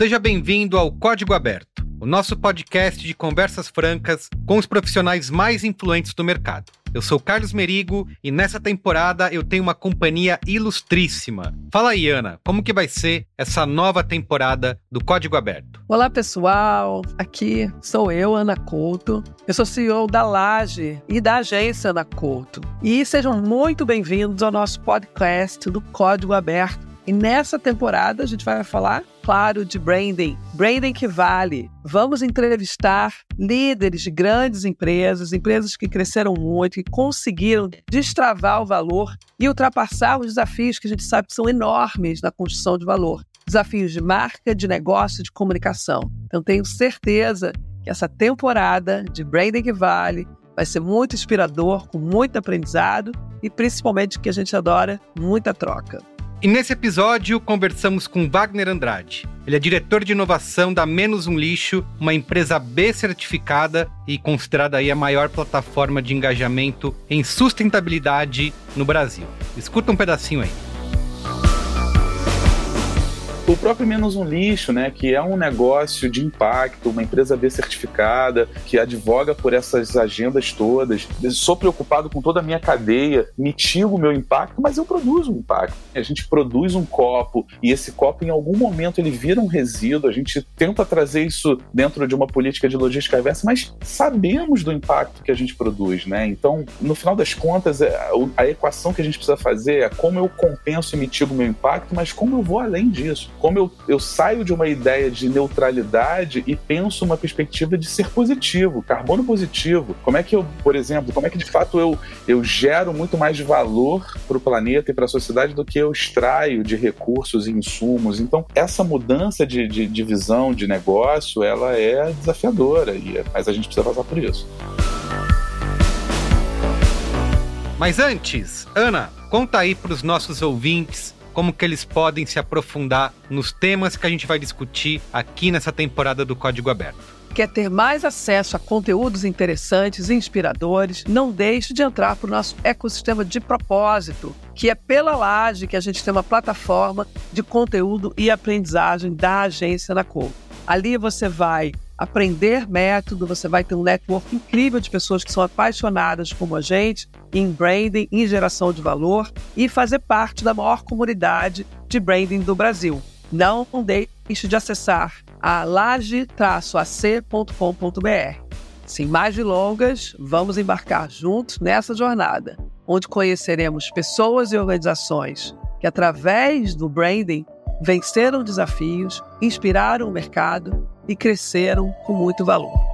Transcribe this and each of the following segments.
seja bem-vindo ao Código Aberto, o nosso podcast de conversas francas com os profissionais mais influentes do mercado. Eu sou Carlos Merigo e nessa temporada eu tenho uma companhia ilustríssima. Fala aí, Ana, como que vai ser essa nova temporada do Código Aberto? Olá, pessoal. Aqui sou eu, Ana Couto. Eu sou CEO da Laje e da agência Ana Couto. E sejam muito bem-vindos ao nosso podcast do Código Aberto e nessa temporada a gente vai falar, claro, de branding. Branding que vale. Vamos entrevistar líderes de grandes empresas, empresas que cresceram muito, que conseguiram destravar o valor e ultrapassar os desafios que a gente sabe que são enormes na construção de valor. Desafios de marca, de negócio, de comunicação. Então tenho certeza que essa temporada de Branding que vale vai ser muito inspirador, com muito aprendizado e principalmente que a gente adora, muita troca. E nesse episódio conversamos com Wagner Andrade. Ele é diretor de inovação da Menos um Lixo, uma empresa B certificada e considerada aí a maior plataforma de engajamento em sustentabilidade no Brasil. Escuta um pedacinho aí. O próprio Menos um Lixo, né, que é um negócio de impacto, uma empresa B certificada, que advoga por essas agendas todas. Eu sou preocupado com toda a minha cadeia, mitigo o meu impacto, mas eu produzo um impacto. A gente produz um copo e esse copo, em algum momento, ele vira um resíduo. A gente tenta trazer isso dentro de uma política de logística reversa, mas sabemos do impacto que a gente produz, né? Então, no final das contas, é, a equação que a gente precisa fazer é como eu compenso e mitigo o meu impacto, mas como eu vou além disso como eu, eu saio de uma ideia de neutralidade e penso uma perspectiva de ser positivo, carbono positivo. Como é que eu, por exemplo, como é que de fato eu, eu gero muito mais valor para o planeta e para a sociedade do que eu extraio de recursos e insumos. Então, essa mudança de, de, de visão de negócio, ela é desafiadora, e, mas a gente precisa passar por isso. Mas antes, Ana, conta aí para os nossos ouvintes como que eles podem se aprofundar nos temas que a gente vai discutir aqui nessa temporada do Código Aberto. Quer ter mais acesso a conteúdos interessantes e inspiradores? Não deixe de entrar para o nosso ecossistema de propósito, que é pela Laje que a gente tem uma plataforma de conteúdo e aprendizagem da agência na Cor. Ali você vai aprender método, você vai ter um network incrível de pessoas que são apaixonadas como a gente em branding, em geração de valor e fazer parte da maior comunidade de branding do Brasil. Não deixe de acessar a laje-ac.com.br. Sem mais delongas, vamos embarcar juntos nessa jornada, onde conheceremos pessoas e organizações que, através do branding, venceram desafios, inspiraram o mercado e cresceram com muito valor.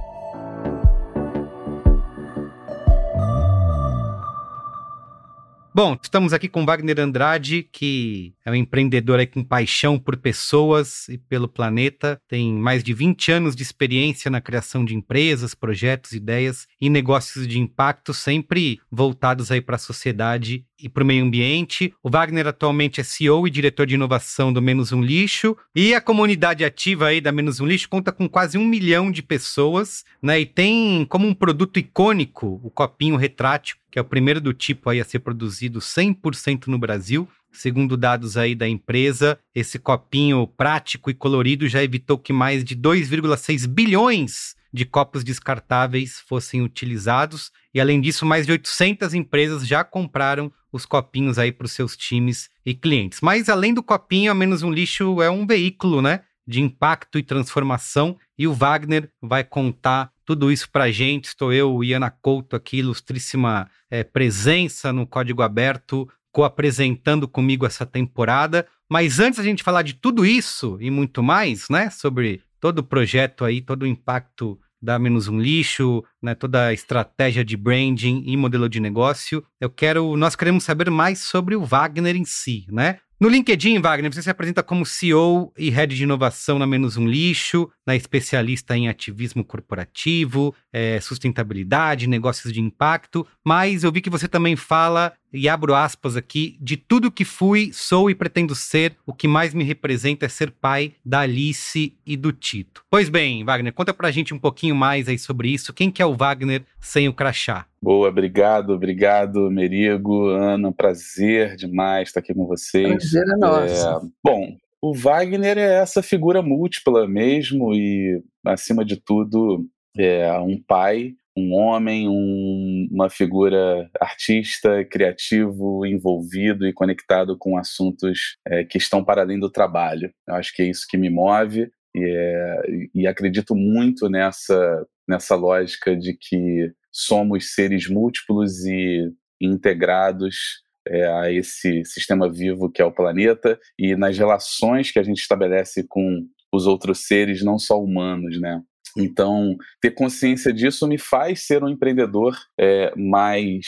Bom, estamos aqui com Wagner Andrade, que é um empreendedor com paixão por pessoas e pelo planeta. Tem mais de 20 anos de experiência na criação de empresas, projetos, ideias e negócios de impacto, sempre voltados aí para a sociedade e para o meio ambiente. O Wagner atualmente é CEO e diretor de inovação do Menos Um Lixo. E a comunidade ativa aí da Menos Um Lixo conta com quase um milhão de pessoas, né? E tem como um produto icônico o copinho retrátil, que é o primeiro do tipo aí a ser produzido 100% no Brasil. Segundo dados aí da empresa, esse copinho prático e colorido já evitou que mais de 2,6 bilhões de copos descartáveis fossem utilizados. E além disso, mais de 800 empresas já compraram os copinhos aí para os seus times e clientes. Mas além do copinho, a Menos um Lixo é um veículo, né? De impacto e transformação. E o Wagner vai contar tudo isso para a gente. Estou eu, Iana Couto, aqui, ilustríssima é, presença no Código Aberto, co-apresentando comigo essa temporada. Mas antes a gente falar de tudo isso e muito mais, né? Sobre todo o projeto aí, todo o impacto da Menos um Lixo, né, toda a estratégia de branding e modelo de negócio. Eu quero, nós queremos saber mais sobre o Wagner em si, né? No LinkedIn, Wagner, você se apresenta como CEO e Head de Inovação na Menos Um Lixo, na especialista em ativismo corporativo, é, sustentabilidade, negócios de impacto, mas eu vi que você também fala, e abro aspas aqui, de tudo que fui, sou e pretendo ser, o que mais me representa é ser pai da Alice e do Tito. Pois bem, Wagner, conta pra gente um pouquinho mais aí sobre isso. Quem que é o Wagner sem o crachá? Boa, obrigado, obrigado, Merigo, Ana, prazer demais estar aqui com vocês. Prazer é nosso. É, bom, o Wagner é essa figura múltipla mesmo e, acima de tudo, é um pai, um homem, um, uma figura artista, criativo, envolvido e conectado com assuntos é, que estão para além do trabalho. Eu acho que é isso que me move e, é, e acredito muito nessa, nessa lógica de que somos seres múltiplos e integrados é, a esse sistema vivo que é o planeta e nas relações que a gente estabelece com os outros seres, não só humanos, né? Então, ter consciência disso me faz ser um empreendedor é, mais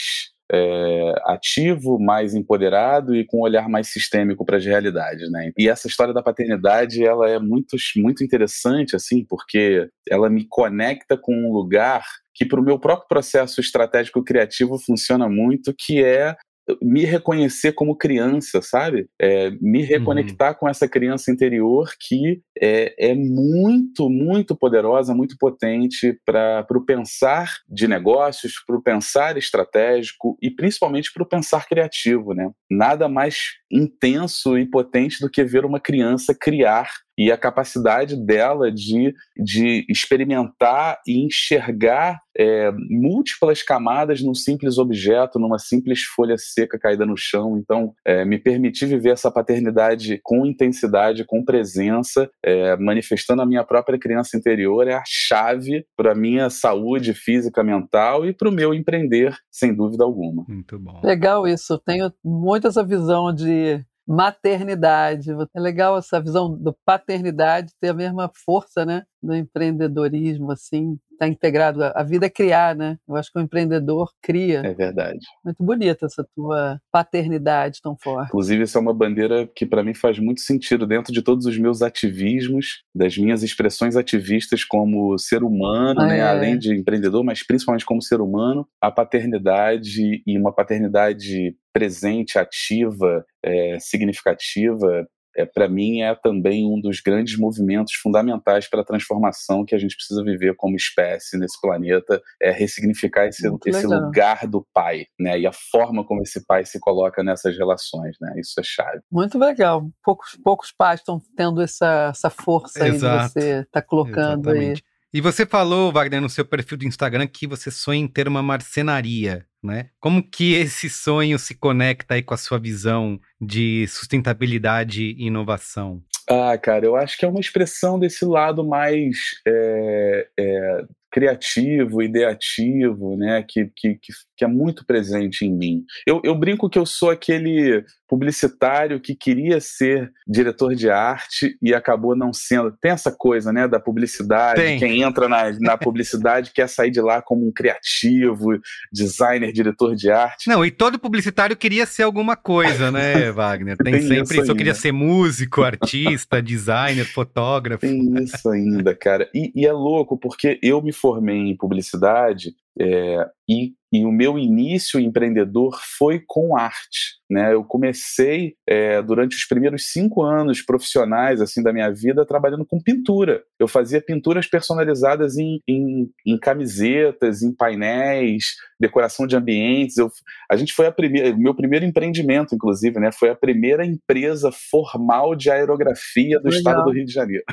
é, ativo, mais empoderado e com um olhar mais sistêmico para as realidades, né? E essa história da paternidade, ela é muito, muito interessante, assim, porque ela me conecta com um lugar que para o meu próprio processo estratégico criativo funciona muito, que é me reconhecer como criança, sabe? É, me uhum. reconectar uhum. com essa criança interior que é, é muito, muito poderosa, muito potente para o pensar de negócios, para o pensar estratégico e principalmente para o pensar criativo, né? Nada mais intenso e potente do que ver uma criança criar e a capacidade dela de, de experimentar e enxergar é, múltiplas camadas num simples objeto, numa simples folha seca caída no chão. Então, é, me permitir viver essa paternidade com intensidade, com presença, é, manifestando a minha própria criança interior, é a chave para a minha saúde física, mental e para o meu empreender, sem dúvida alguma. Muito bom. Legal isso. Tenho muito essa visão de maternidade. É legal essa visão do paternidade ter a mesma força, né, do empreendedorismo, assim, está integrado. A vida é criar, né? Eu acho que o empreendedor cria. É verdade. Muito bonita essa tua paternidade tão forte. Inclusive, essa é uma bandeira que para mim faz muito sentido dentro de todos os meus ativismos, das minhas expressões ativistas como ser humano, ah, né? É. Além de empreendedor, mas principalmente como ser humano, a paternidade e uma paternidade presente, ativa, é, significativa, é, para mim é também um dos grandes movimentos fundamentais para a transformação que a gente precisa viver como espécie nesse planeta, é ressignificar esse, esse lugar do pai, né? E a forma como esse pai se coloca nessas relações, né? Isso é chave. Muito legal. Poucos, poucos pais estão tendo essa, essa força Exato. aí de você está colocando Exatamente. aí. E você falou, Wagner, no seu perfil do Instagram que você sonha em ter uma marcenaria, né? Como que esse sonho se conecta aí com a sua visão de sustentabilidade e inovação? Ah, cara, eu acho que é uma expressão desse lado mais é, é, criativo, ideativo, né, que, que, que, é muito presente em mim. Eu, eu brinco que eu sou aquele publicitário que queria ser diretor de arte e acabou não sendo. Tem essa coisa, né, da publicidade. Tem. Quem entra na, na publicidade quer sair de lá como um criativo, designer, diretor de arte. Não, e todo publicitário queria ser alguma coisa, né, Wagner? Tem, Tem sempre isso. Eu queria ser músico, artista, designer, fotógrafo. Tem isso ainda, cara. E, e é louco, porque eu me formei em publicidade é, e e o meu início empreendedor foi com arte. Né? Eu comecei é, durante os primeiros cinco anos profissionais assim da minha vida trabalhando com pintura. Eu fazia pinturas personalizadas em, em, em camisetas, em painéis, decoração de ambientes. Eu, a gente foi a primeira, meu primeiro empreendimento, inclusive, né? Foi a primeira empresa formal de aerografia do Legal. estado do Rio de Janeiro.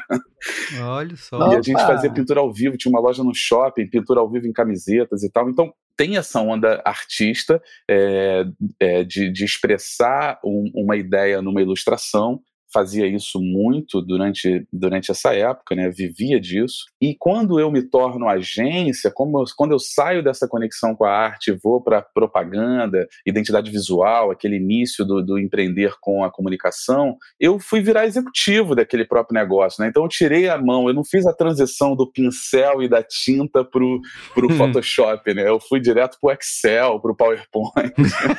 Olha só. E a gente fazia pintura ao vivo, tinha uma loja no shopping, pintura ao vivo em camisetas e tal. Então tem essa onda artista é, é, de, de, expressar um, uma ideia numa ilustração, fazia isso muito durante, durante essa época, né? Vivia disso. E quando eu me torno agência, como eu, quando eu saio dessa conexão com a arte e vou para propaganda, identidade visual, aquele início do, do empreender com a comunicação, eu fui virar executivo daquele próprio negócio, né? Então eu tirei a mão, eu não fiz a transição do pincel e da tinta pro, pro hum. Photoshop, né? Eu fui direto pro Excel, pro PowerPoint.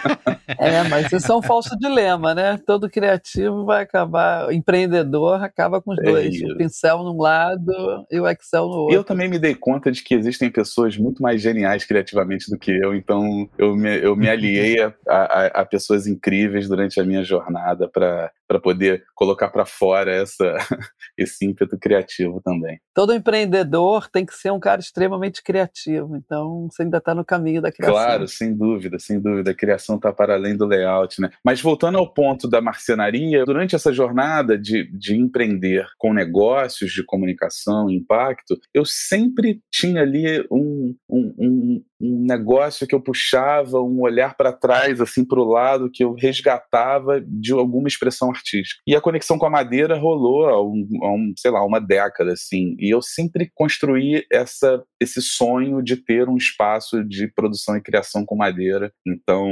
é, mas isso é um falso dilema, né? Todo criativo vai acabar, empreendedor acaba com os é dois, isso. o pincel num lado e o Excel no outro. Eu também me dei conta de que existem pessoas muito mais geniais criativamente do que eu, então eu me, eu me aliei a, a, a pessoas incríveis durante a minha jornada para para poder colocar para fora essa, esse ímpeto criativo também. Todo empreendedor tem que ser um cara extremamente criativo, então você ainda está no caminho da criação. Claro, sem dúvida, sem dúvida. A criação está para além do layout, né? Mas voltando ao ponto da marcenaria, durante essa jornada de, de empreender com negócios de comunicação, impacto, eu sempre tinha ali um, um, um, um negócio que eu puxava, um olhar para trás, assim, para o lado, que eu resgatava de alguma expressão artística. E a conexão com a madeira rolou há, há um, sei lá, uma década, assim. E eu sempre construí essa, esse sonho de ter um espaço de produção e criação com madeira. Então,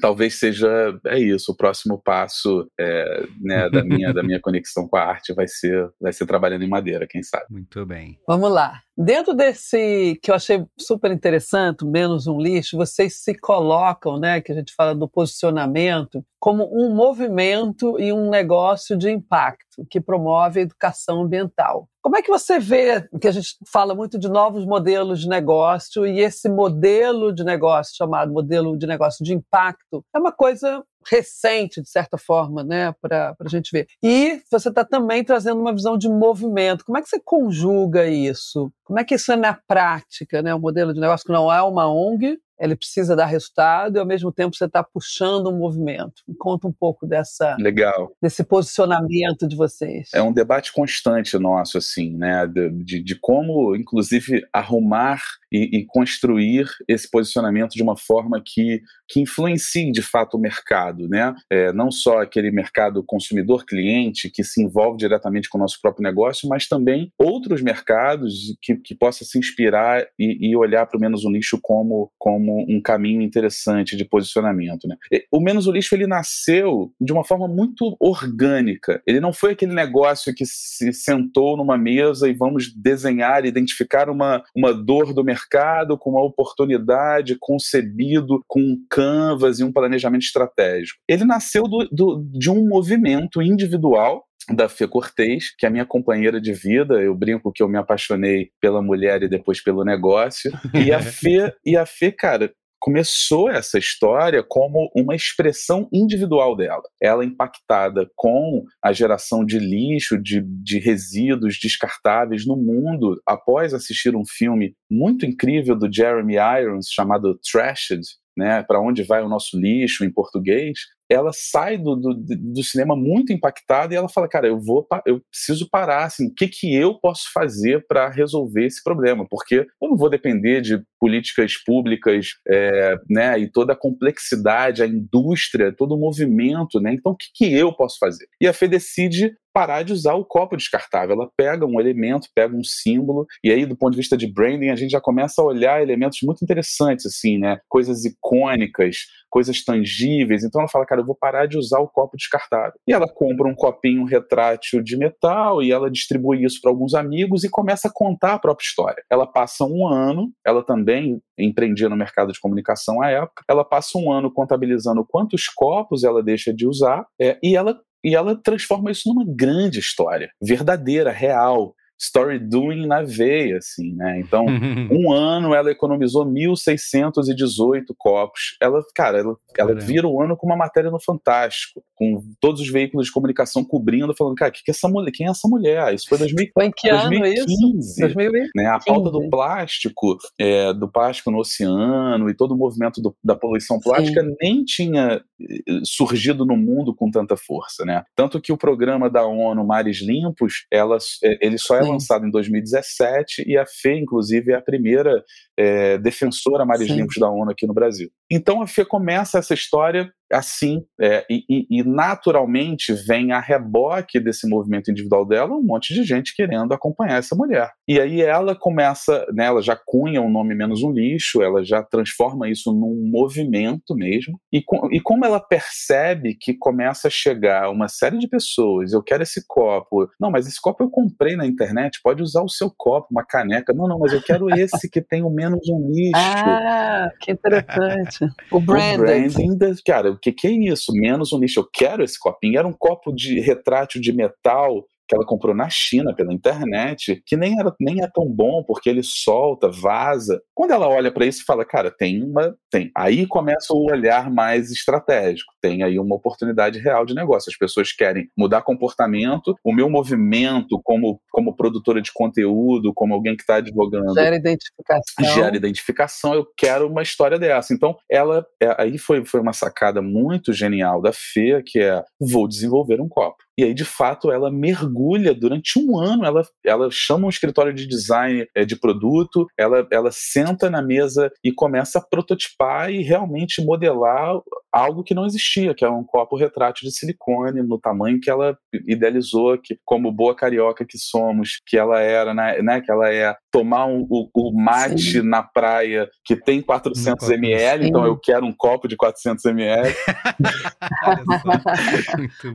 talvez seja é isso o próximo passo é, né, da minha da minha conexão com a arte vai ser vai ser trabalhando em madeira quem sabe. Muito bem. Vamos lá. Dentro desse que eu achei super interessante menos um lixo vocês se colocam né que a gente fala do posicionamento como um movimento e um negócio de impacto que promove a educação ambiental. Como é que você vê que a gente fala muito de novos modelos de negócio e esse modelo de negócio chamado modelo de negócio de impacto é uma coisa recente, de certa forma, né, para a gente ver. E você está também trazendo uma visão de movimento. Como é que você conjuga isso? Como é que isso é na prática, né? O modelo de negócio que não é uma ONG, ele precisa dar resultado e ao mesmo tempo você está puxando um movimento. Me conta um pouco dessa legal desse posicionamento de vocês. É um debate constante nosso assim, né, de, de como, inclusive, arrumar e, e, construir esse posicionamento de uma forma que que influencie de fato o mercado, né? É, não só aquele mercado consumidor cliente que se envolve diretamente com o nosso próprio negócio, mas também outros mercados que, que possa se inspirar e, e olhar para o menos o lixo como como como um caminho interessante de posicionamento. Né? O Menos o Lixo ele nasceu de uma forma muito orgânica. Ele não foi aquele negócio que se sentou numa mesa e vamos desenhar, identificar uma, uma dor do mercado com uma oportunidade concebido com um canvas e um planejamento estratégico. Ele nasceu do, do, de um movimento individual da Fê Cortez, que é a minha companheira de vida. Eu brinco que eu me apaixonei pela mulher e depois pelo negócio. E a Fê, e a Fê cara, começou essa história como uma expressão individual dela. Ela impactada com a geração de lixo, de, de resíduos descartáveis no mundo, após assistir um filme muito incrível do Jeremy Irons chamado Trashed, né, para onde vai o nosso lixo em português, ela sai do, do, do, cinema muito impactada e ela fala, cara, eu vou, eu preciso parar, assim, o que que eu posso fazer para resolver esse problema? Porque eu não vou depender de políticas públicas, é, né, e toda a complexidade, a indústria, todo o movimento, né? Então, o que que eu posso fazer? E a Fê decide parar de usar o copo descartável. Ela pega um elemento, pega um símbolo, e aí, do ponto de vista de branding, a gente já começa a olhar elementos muito interessantes, assim, né? Coisas icônicas, coisas tangíveis. Então ela fala, cara, eu vou parar de usar o copo descartável. E ela compra um copinho retrátil de metal e ela distribui isso para alguns amigos e começa a contar a própria história. Ela passa um ano, ela também empreendia no mercado de comunicação à época, ela passa um ano contabilizando quantos copos ela deixa de usar é, e ela e ela transforma isso numa grande história, verdadeira, real story doing na veia, assim, né? Então, um ano ela economizou 1.618 copos. Ela, cara, ela, ela vira o ano com uma matéria no Fantástico, com todos os veículos de comunicação cobrindo, falando, cara, que que é essa mulher? quem é essa mulher? Isso foi 2000, foi em que 2015. Ano 2015. Né? A pauta do plástico, é, do plástico no oceano e todo o movimento do, da poluição plástica Sim. nem tinha eh, surgido no mundo com tanta força, né? Tanto que o programa da ONU Mares Limpos, ela, eh, ele só é lançado em 2017 e a FE, inclusive, é a primeira é, defensora mares limpos da ONU aqui no Brasil. Então a FE começa essa história assim, é, e, e, naturalmente vem a reboque desse movimento individual dela um monte de gente querendo acompanhar essa mulher. E aí ela começa, né, ela já cunha o um nome menos um lixo, ela já transforma isso num movimento mesmo. E, com, e como ela percebe que começa a chegar uma série de pessoas, eu quero esse copo, não, mas esse copo eu comprei na internet, pode usar o seu copo, uma caneca, não, não, mas eu quero esse que tem o menos um lixo. Ah, que interessante. O branding. O branding, cara, o que, que é isso? Menos um lixo. Eu quero esse copinho. Era um copo de retrátil de metal que ela comprou na China pela internet, que nem, era, nem é tão bom porque ele solta, vaza. Quando ela olha para isso e fala, cara, tem uma. tem. Aí começa o olhar mais estratégico. Tem aí uma oportunidade real de negócio. As pessoas querem mudar comportamento. O meu movimento como, como produtora de conteúdo, como alguém que está advogando. Gera identificação. Gera identificação. Eu quero uma história dessa. Então, ela. É, aí foi, foi uma sacada muito genial da Fê, que é: vou desenvolver um copo. E aí, de fato, ela mergulha durante um ano. Ela, ela chama um escritório de design é, de produto, ela, ela senta na mesa e começa a prototipar e realmente modelar algo que não existia, que é um copo retrátil de silicone no tamanho que ela idealizou, que como boa carioca que somos, que ela era, né, né que ela é tomar um, o, o, mate Sim. na praia que tem 400 ml, então eu quero um copo de 400 ml.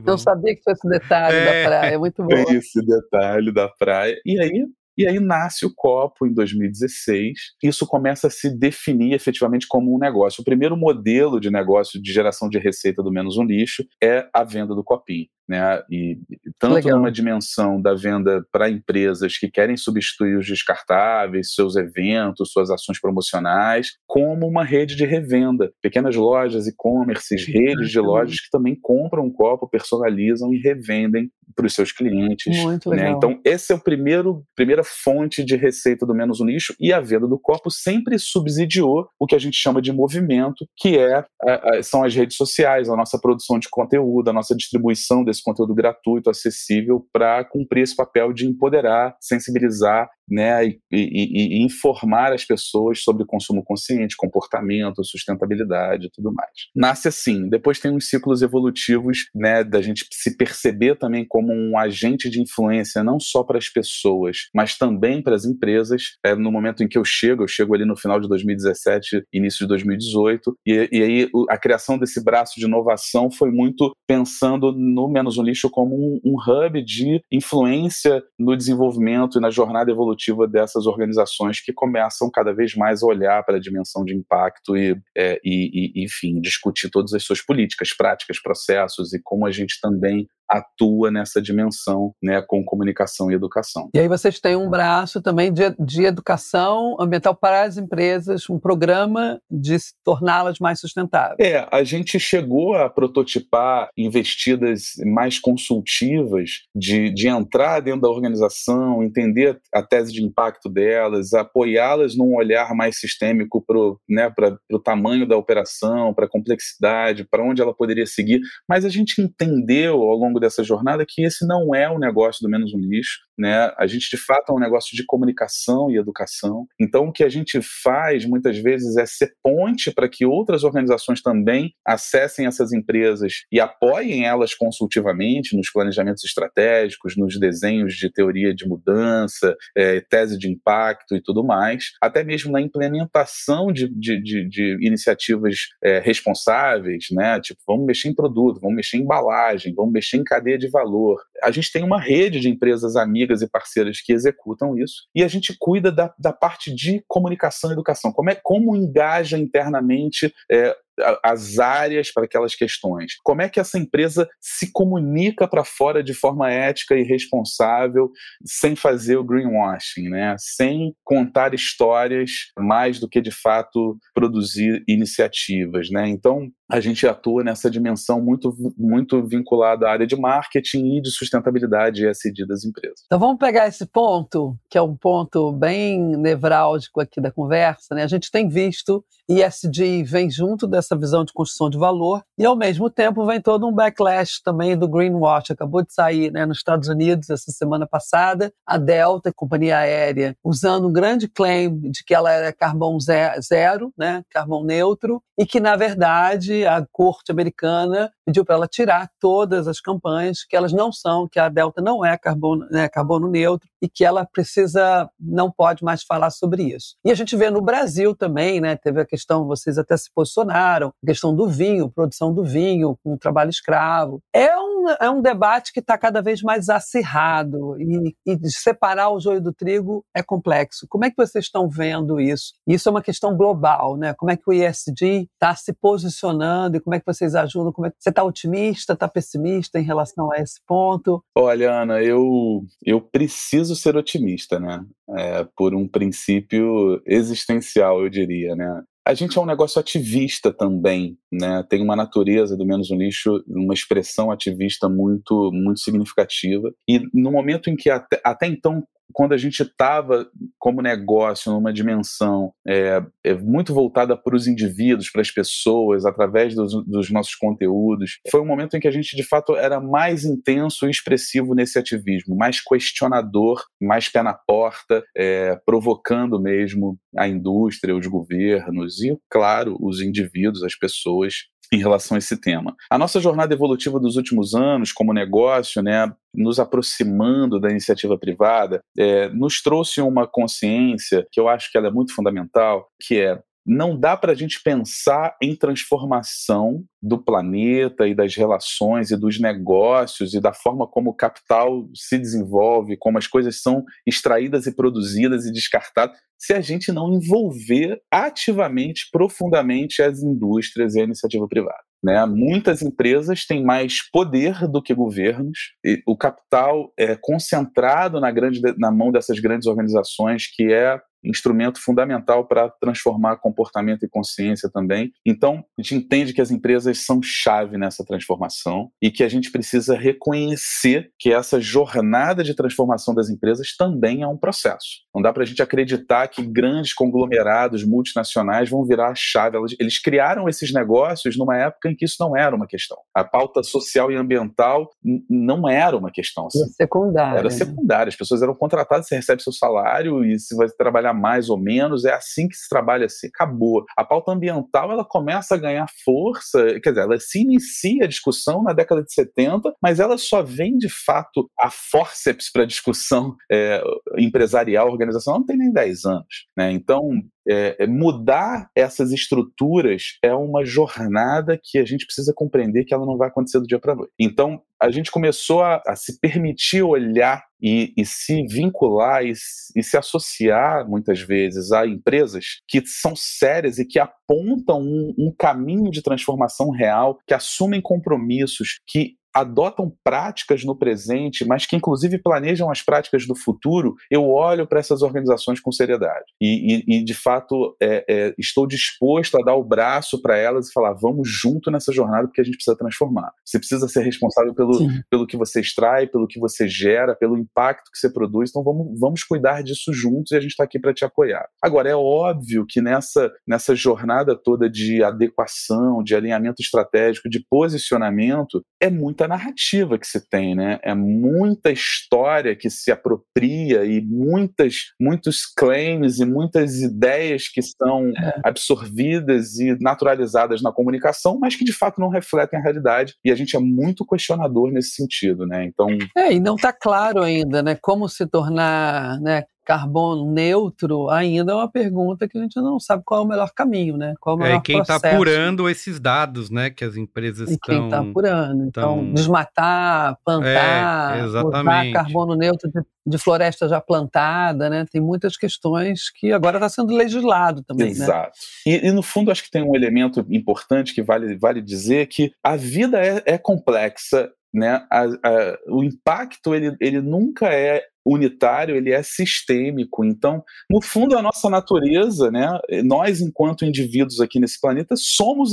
não sabia que fosse detalhe é. da praia, muito bom. Esse detalhe da praia. E aí e aí nasce o copo em 2016. Isso começa a se definir efetivamente como um negócio. O primeiro modelo de negócio de geração de receita do menos um lixo é a venda do copinho né? E tanto Legal. numa dimensão da venda para empresas que querem substituir os descartáveis, seus eventos, suas ações promocionais, como uma rede de revenda, pequenas lojas, e-commerces, redes de lojas que também compram um copo, personalizam e revendem para os seus clientes. Muito né? legal. Então esse é o primeiro primeira fonte de receita do menos um lixo e a venda do copo sempre subsidiou o que a gente chama de movimento, que é são as redes sociais, a nossa produção de conteúdo, a nossa distribuição desse conteúdo gratuito, acessível, para cumprir esse papel de empoderar, sensibilizar né, e, e, e, informar as pessoas sobre consumo consciente, comportamento, sustentabilidade e tudo mais. Nasce assim, depois tem uns ciclos evolutivos né, da gente se perceber também como um agente de influência, não só para as pessoas, mas também para as empresas. É, no momento em que eu chego, eu chego ali no final de 2017, início de 2018, e, e aí a criação desse braço de inovação foi muito pensando no Menos um Lixo como um, um hub de influência no desenvolvimento e na jornada evolutiva dessas organizações que começam cada vez mais a olhar para a dimensão de impacto e, é, e, e, enfim, discutir todas as suas políticas, práticas, processos e como a gente também atua nessa dimensão né, com comunicação e educação. E aí vocês têm um braço também de, de educação ambiental para as empresas, um programa de torná-las mais sustentáveis. É, a gente chegou a prototipar investidas mais consultivas de, de entrar dentro da organização, entender a tese de impacto delas, apoiá-las num olhar mais sistêmico para o né, tamanho da operação, para a complexidade, para onde ela poderia seguir, mas a gente entendeu ao longo dessa jornada que esse não é o negócio do menos um lixo, né? A gente de fato é um negócio de comunicação e educação. Então o que a gente faz muitas vezes é ser ponte para que outras organizações também acessem essas empresas e apoiem elas consultivamente nos planejamentos estratégicos, nos desenhos de teoria de mudança, é, tese de impacto e tudo mais, até mesmo na implementação de, de, de, de iniciativas é, responsáveis, né? Tipo, vamos mexer em produto, vamos mexer em embalagem, vamos mexer em cadeia de valor. A gente tem uma rede de empresas amigas e parceiras que executam isso e a gente cuida da, da parte de comunicação e educação. Como é como engaja internamente é, as áreas para aquelas questões. Como é que essa empresa se comunica para fora de forma ética e responsável, sem fazer o greenwashing, né? sem contar histórias mais do que de fato produzir iniciativas. Né? Então, a gente atua nessa dimensão muito, muito vinculada à área de marketing e de sustentabilidade ESG das empresas. Então vamos pegar esse ponto, que é um ponto bem nevrálgico aqui da conversa. Né? A gente tem visto ESG vem junto essa visão de construção de valor, e ao mesmo tempo vem todo um backlash também do greenwash. Acabou de sair né, nos Estados Unidos essa semana passada, a Delta, companhia aérea, usando um grande claim de que ela era carbono zero, né, carbono neutro, e que, na verdade, a corte americana pediu para ela tirar todas as campanhas, que elas não são, que a Delta não é carbono, né, carbono neutro e que ela precisa, não pode mais falar sobre isso. E a gente vê no Brasil também, né, teve a questão, vocês até se posicionaram, a questão do vinho, produção do vinho, com trabalho escravo. É um, é um debate que está cada vez mais acirrado e, e separar o joio do trigo é complexo. Como é que vocês estão vendo isso? Isso é uma questão global, né? Como é que o ISD está se posicionando e como é que vocês ajudam? Como é que você está otimista, está pessimista em relação a esse ponto? Olha, Ana, eu, eu preciso ser otimista, né? É, por um princípio existencial, eu diria, né? A gente é um negócio ativista também, né? Tem uma natureza do menos um lixo, uma expressão ativista muito muito significativa. E no momento em que até, até então quando a gente estava como negócio numa dimensão é, é muito voltada para os indivíduos, para as pessoas, através dos, dos, nossos conteúdos, foi um momento em que a gente de fato era mais intenso e expressivo nesse ativismo, mais questionador, mais pé na porta, é, provocando mesmo a indústria, os governos e, claro, os indivíduos, as pessoas em relação a esse tema. A nossa jornada evolutiva dos últimos anos, como negócio, né, nos aproximando da iniciativa privada, é, nos trouxe uma consciência que eu acho que ela é muito fundamental, que é não dá para a gente pensar em transformação do planeta e das relações e dos negócios e da forma como o capital se desenvolve, como as coisas são extraídas e produzidas e descartadas, se a gente não envolver ativamente, profundamente as indústrias e a iniciativa privada. Né? Muitas empresas têm mais poder do que governos. o capital é concentrado na, grande, na mão dessas grandes organizações, que é instrumento fundamental para transformar comportamento e consciência também. Então, a gente entende que as empresas são chave nessa transformação e que a gente precisa reconhecer que essa jornada de transformação das empresas também é um processo. Não dá para a gente acreditar que grandes conglomerados multinacionais vão virar a chave. Eles criaram esses negócios numa época em que isso não era uma questão. A pauta social e ambiental não era uma questão. Assim. Era secundária. Era né? secundária. As pessoas eram contratadas, você recebe seu salário e se vai trabalhar trabalhar mais ou menos, é assim que se trabalha assim, acabou. A pauta ambiental ela começa a ganhar força, quer dizer, ela se inicia a discussão na década de 70, mas ela só vem de fato a forceps para discussão é, empresarial, organizacional, não tem nem 10 anos. Né? Então, é, é, mudar essas estruturas é uma jornada que a gente precisa compreender que ela não vai acontecer do dia para noite. Então, a gente começou a, a se permitir olhar e, e se vincular e, e, se associar, muitas vezes, a empresas que são sérias e que apontam um, um caminho de transformação real, que assumem compromissos, que adotam práticas no presente, mas que inclusive planejam as práticas do futuro, eu olho para essas organizações com seriedade. E, e, e de fato, é, é, estou disposto a dar o braço para elas e falar: vamos junto nessa jornada, porque a gente precisa transformar. Você precisa ser responsável pelo, pelo que você extrai, pelo que você gera, pelo impacto que você produz. Então, vamos, vamos cuidar disso juntos e a gente está aqui para te apoiar. Agora, é óbvio que nessa, nessa jornada toda de adequação, de alinhamento estratégico, de posicionamento, é muita muita narrativa que se tem, né? É muita história que se apropria e muitas, muitos claims e muitas ideias que são é. absorvidas e naturalizadas na comunicação, mas que de fato não refletem a realidade. E a gente é muito questionador nesse sentido, né? Então. É, e não está claro ainda, né? Como se tornar né, carbono neutro ainda é uma pergunta que a gente não sabe qual é o melhor caminho, né? Qual é, o melhor é quem está apurando esses dados, né? Que as empresas e estão... quem está apurando. Então, tão... desmatar, plantar, é, usar carbono neutro de, de, floresta já plantada, né? Tem muitas questões que agora está sendo legislado também, né? Exato. Né? E, e, no fundo, acho que tem um elemento importante que vale, vale dizer que a vida é, é complexa né, a, a, o impacto ele, ele nunca é unitário, ele é sistêmico. Então, no fundo, a nossa natureza, né, nós, enquanto indivíduos aqui nesse planeta, somos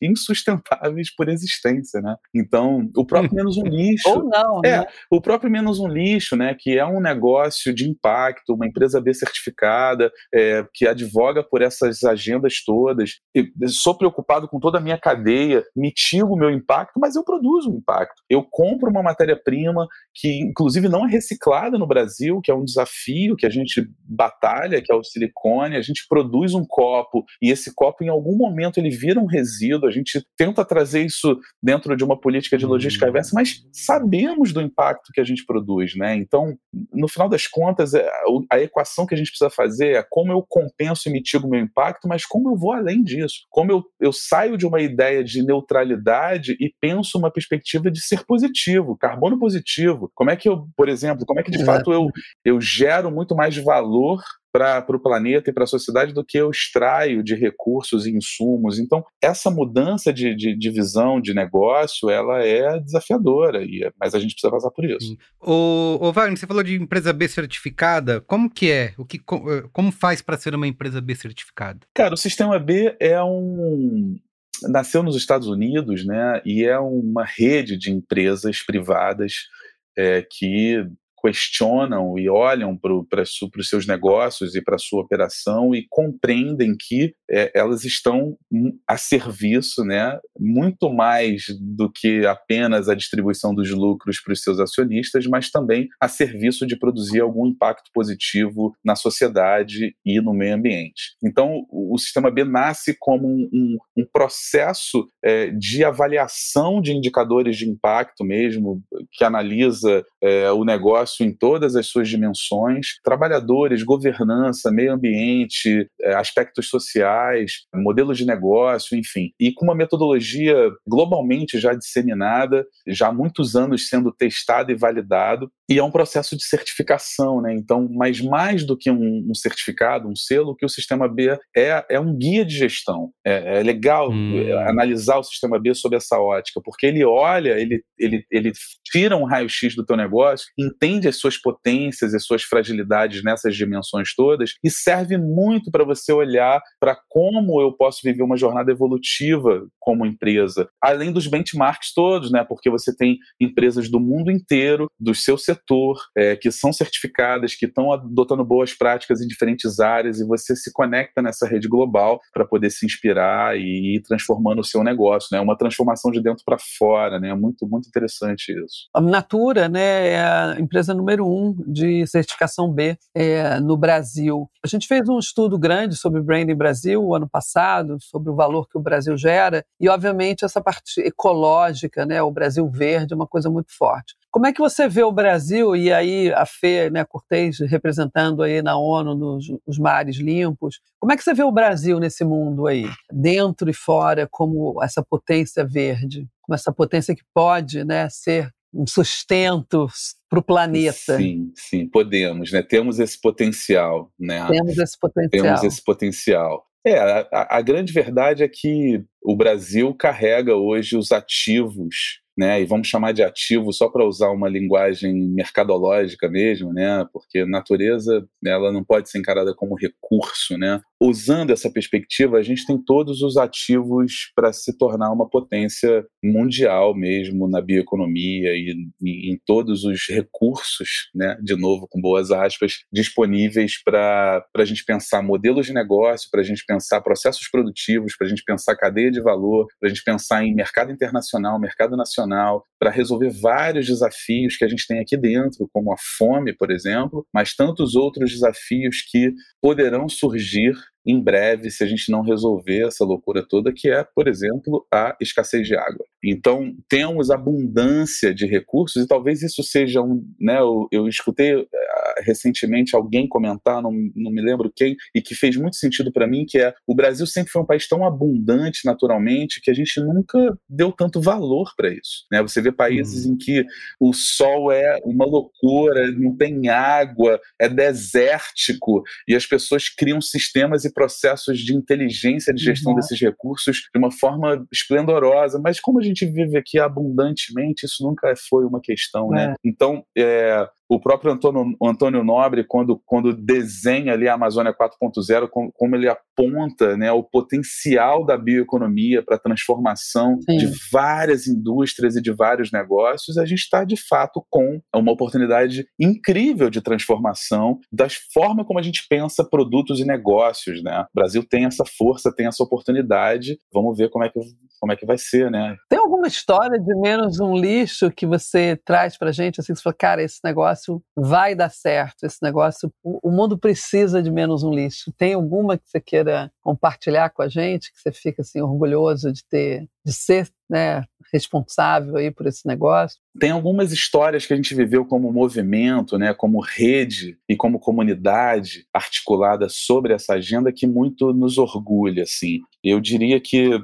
insustentáveis por existência, né? Então, o próprio Menos um Lixo... Ou não, é, né? O próprio Menos um Lixo, né, que é um negócio de impacto, uma empresa B certificada, é, que advoga por essas agendas todas. Eu sou preocupado com toda a minha cadeia, mitigo o meu impacto, mas eu produzo um impacto. Eu compro uma matéria-prima que, inclusive, não é reciclada no Brasil, que é um desafio que a gente batalha, que é o silicone. A gente produz um copo e esse copo, em algum momento, ele vira um resíduo. A gente tenta trazer isso dentro de uma política de logística uhum. reversa, mas sabemos do impacto que a gente produz, né? Então, no final das contas, é, a equação que a gente precisa fazer é como eu compenso e mitigo o meu impacto, mas como eu vou além disso. Como eu, eu saio de uma ideia de neutralidade e penso uma perspectiva de ser positivo, carbono positivo. Como é que eu, por exemplo, como é que de fato eu, eu gero muito mais valor para o planeta e para a sociedade do que eu extraio de recursos e insumos. Então, essa mudança de, de, de visão de negócio, ela é desafiadora, e, é, mas a gente precisa passar por isso. O, o Wagner, você falou de empresa B certificada. Como que é? O que, eh, como faz para ser uma empresa B certificada? Cara, o sistema B é um, nasceu nos Estados Unidos, né, e é uma rede de empresas privadas é, que questionam e olham para os seus negócios e para a sua operação e compreendem que é, elas estão a serviço, né, muito mais do que apenas a distribuição dos lucros para os seus acionistas, mas também a serviço de produzir algum impacto positivo na sociedade e no meio ambiente. Então, o, sistema B nasce como um, um, um processo é, de avaliação de indicadores de impacto mesmo, que analisa é, o negócio em todas as suas dimensões, trabalhadores, governança, meio ambiente, é, aspectos sociais, modelos de negócio, enfim, e com uma metodologia globalmente já disseminada, já há muitos anos sendo testado e validado, e é um processo de certificação, né? Então, mas mais do que um, um certificado, um selo, que o sistema B é, é um guia de gestão. É, é legal hum. analisar o sistema B sob essa ótica, porque ele olha, ele, ele, ele tira um raio-x do teu negócio, entende as suas potências e suas fragilidades nessas dimensões todas e serve muito para você olhar para como eu posso viver uma jornada evolutiva como empresa, além dos benchmarks todos, né? Porque você tem empresas do mundo inteiro, do seu setor é, que são certificadas, que estão adotando boas práticas em diferentes áreas, e você se conecta nessa rede global para poder se inspirar e ir transformando o seu negócio, né? Uma transformação de dentro para fora, né? Muito, muito interessante isso. A Natura, né, é a empresa número um de certificação B é, no Brasil. A gente fez um estudo grande sobre branding Brasil o ano passado, sobre o valor que o Brasil gera, e obviamente essa parte ecológica, né, o Brasil verde é uma coisa muito forte. Como é que você vê o Brasil e aí a Fê, né, Cortez representando aí na ONU nos, os mares limpos? Como é que você vê o Brasil nesse mundo aí, dentro e fora, como essa potência verde, como essa potência que pode, né, ser um sustento para o planeta. Sim, sim, podemos, né? Temos esse potencial, né? Temos esse potencial. Temos esse potencial. É, a, a grande verdade é que o Brasil carrega hoje os ativos né, e vamos chamar de ativo só para usar uma linguagem mercadológica mesmo, né, porque natureza ela não pode ser encarada como recurso, né. Usando essa perspectiva, a gente tem todos os ativos para se tornar uma potência mundial mesmo na bioeconomia e, em todos os recursos, né, de novo com boas aspas, disponíveis para a gente pensar modelos de negócio, para a gente pensar processos produtivos, para a gente pensar cadeia de valor, para a gente pensar em mercado internacional, mercado nacional para resolver vários desafios que a gente tem aqui dentro, como a fome, por exemplo, mas tantos outros desafios que poderão surgir em breve se a gente não resolver essa loucura toda, que é, por exemplo, a escassez de água. Então, temos abundância de recursos, e talvez isso seja um. Né, eu, eu escutei uh, recentemente alguém comentar, não, não me lembro quem, e que fez muito sentido para mim, que é o Brasil sempre foi um país tão abundante naturalmente que a gente nunca deu tanto valor para isso. Né? Você vê países uhum. em que o sol é uma loucura, não tem água, é desértico, e as pessoas criam sistemas e processos de inteligência de gestão uhum. desses recursos de uma forma esplendorosa. Mas como a gente vive aqui abundantemente, isso nunca foi uma questão, né? é. né? Então, é, o próprio Antônio, Antônio Nobre, quando, quando desenha ali a Amazônia 4.0, como, como, ele aponta né, o potencial da bioeconomia para a transformação Sim. de várias indústrias e de vários negócios, a gente está, de fato, com uma oportunidade incrível de transformação das formas como a gente pensa produtos e negócios. Né? O Brasil tem essa força, tem essa oportunidade. Vamos ver como é que como é que vai ser, né? Tem alguma história de menos um lixo que você traz pra gente, assim, que você fala, cara, esse negócio vai dar certo, esse negócio, o, mundo precisa de menos um lixo. Tem alguma que você queira compartilhar com a gente, que você fica, assim, orgulhoso de ter, de ser, né, responsável aí por esse negócio? Tem algumas histórias que a gente viveu como movimento, né, como rede e como comunidade articulada sobre essa agenda que muito nos orgulha, assim. Eu diria que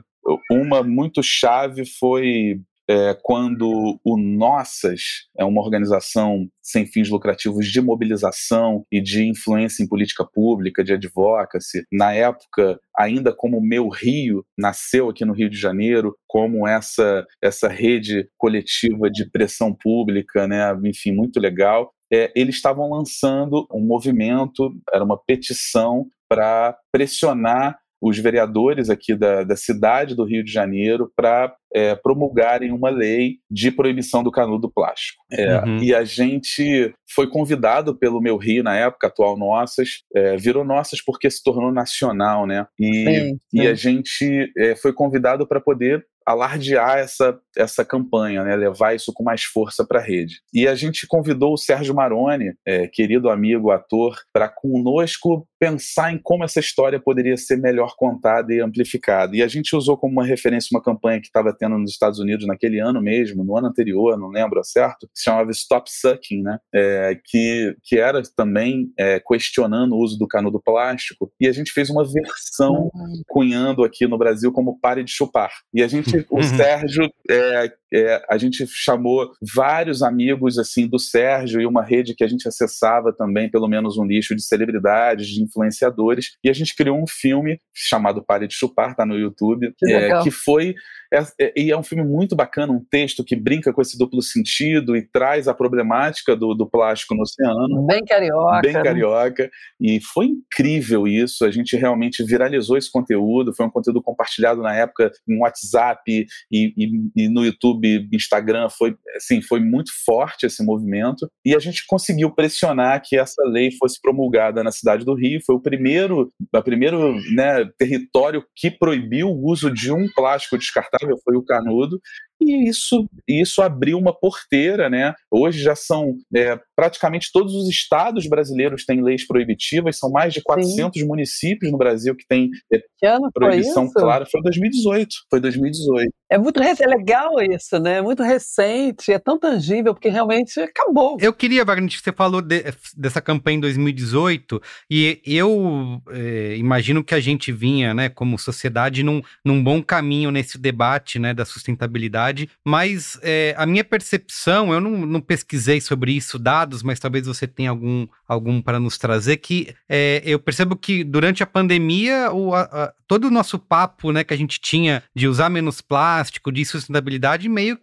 uma muito chave foi é, quando o Nossas é uma organização sem fins lucrativos de mobilização e de influência em política pública, de advocacy. Na época, ainda como Meu Rio nasceu aqui no Rio de Janeiro, como essa, essa rede coletiva de pressão pública, né? enfim, muito legal. É, eles estavam lançando um movimento, era uma petição para pressionar os vereadores aqui da, da cidade do Rio de Janeiro para é, promulgarem uma lei de proibição do canudo plástico. É, uhum. E a gente foi convidado pelo Meu Rio, na época, atual Nossas, é, virou Nossas porque se tornou nacional, né? E, sim, sim. e a gente é, foi convidado para poder alardear essa, essa campanha, né, levar isso com mais força para a rede. E a gente convidou o Sérgio Maroni, é, querido amigo, ator, para conosco pensar em como essa história poderia ser melhor contada e amplificada. E a gente usou como uma referência uma campanha que estava tendo nos Estados Unidos naquele ano mesmo, no ano anterior, não lembro certo, que se chamava Stop Sucking, né, é, que, que era também é, questionando o uso do canudo plástico. E a gente fez uma versão uhum. cunhando aqui no Brasil como Pare de Chupar. E a gente o uhum. Sérgio, é, é, a gente chamou vários amigos assim do Sérgio e uma rede que a gente acessava também, pelo menos um lixo de celebridades, de influenciadores, e a gente criou um filme chamado Pare de Chupar, tá no YouTube, que, é, que foi é, é, e é um filme muito bacana, um texto que brinca com esse duplo sentido e traz a problemática do, do plástico no oceano. Bem carioca. Bem né? carioca. E foi incrível isso. A gente realmente viralizou esse conteúdo. Foi um conteúdo compartilhado na época em WhatsApp e, e, e no YouTube, Instagram. Foi, assim, foi muito forte esse movimento. E a gente conseguiu pressionar que essa lei fosse promulgada na cidade do Rio. Foi o primeiro, o primeiro né, território que proibiu o uso de um plástico descartável foi o Canudo, e isso, isso abriu uma porteira, né? Hoje já são é, praticamente todos os estados brasileiros têm leis proibitivas, são mais de 400 Sim. municípios no Brasil que têm é, que ano proibição foi clara. Foi 2018. Foi 2018. É muito é legal isso, né? É muito recente, é tão tangível, porque realmente acabou. Eu queria, Wagner, que você falou de, dessa campanha em 2018, e eu é, imagino que a gente vinha, né, como sociedade, num, num bom caminho nesse debate né, da sustentabilidade verdade, mas é, a minha percepção, eu não, não, pesquisei sobre isso, dados, mas talvez você tenha algum, algum para nos trazer, que é, eu percebo que durante a pandemia, o, a, a, todo o nosso papo né, que a gente tinha de usar menos plástico, de sustentabilidade, meio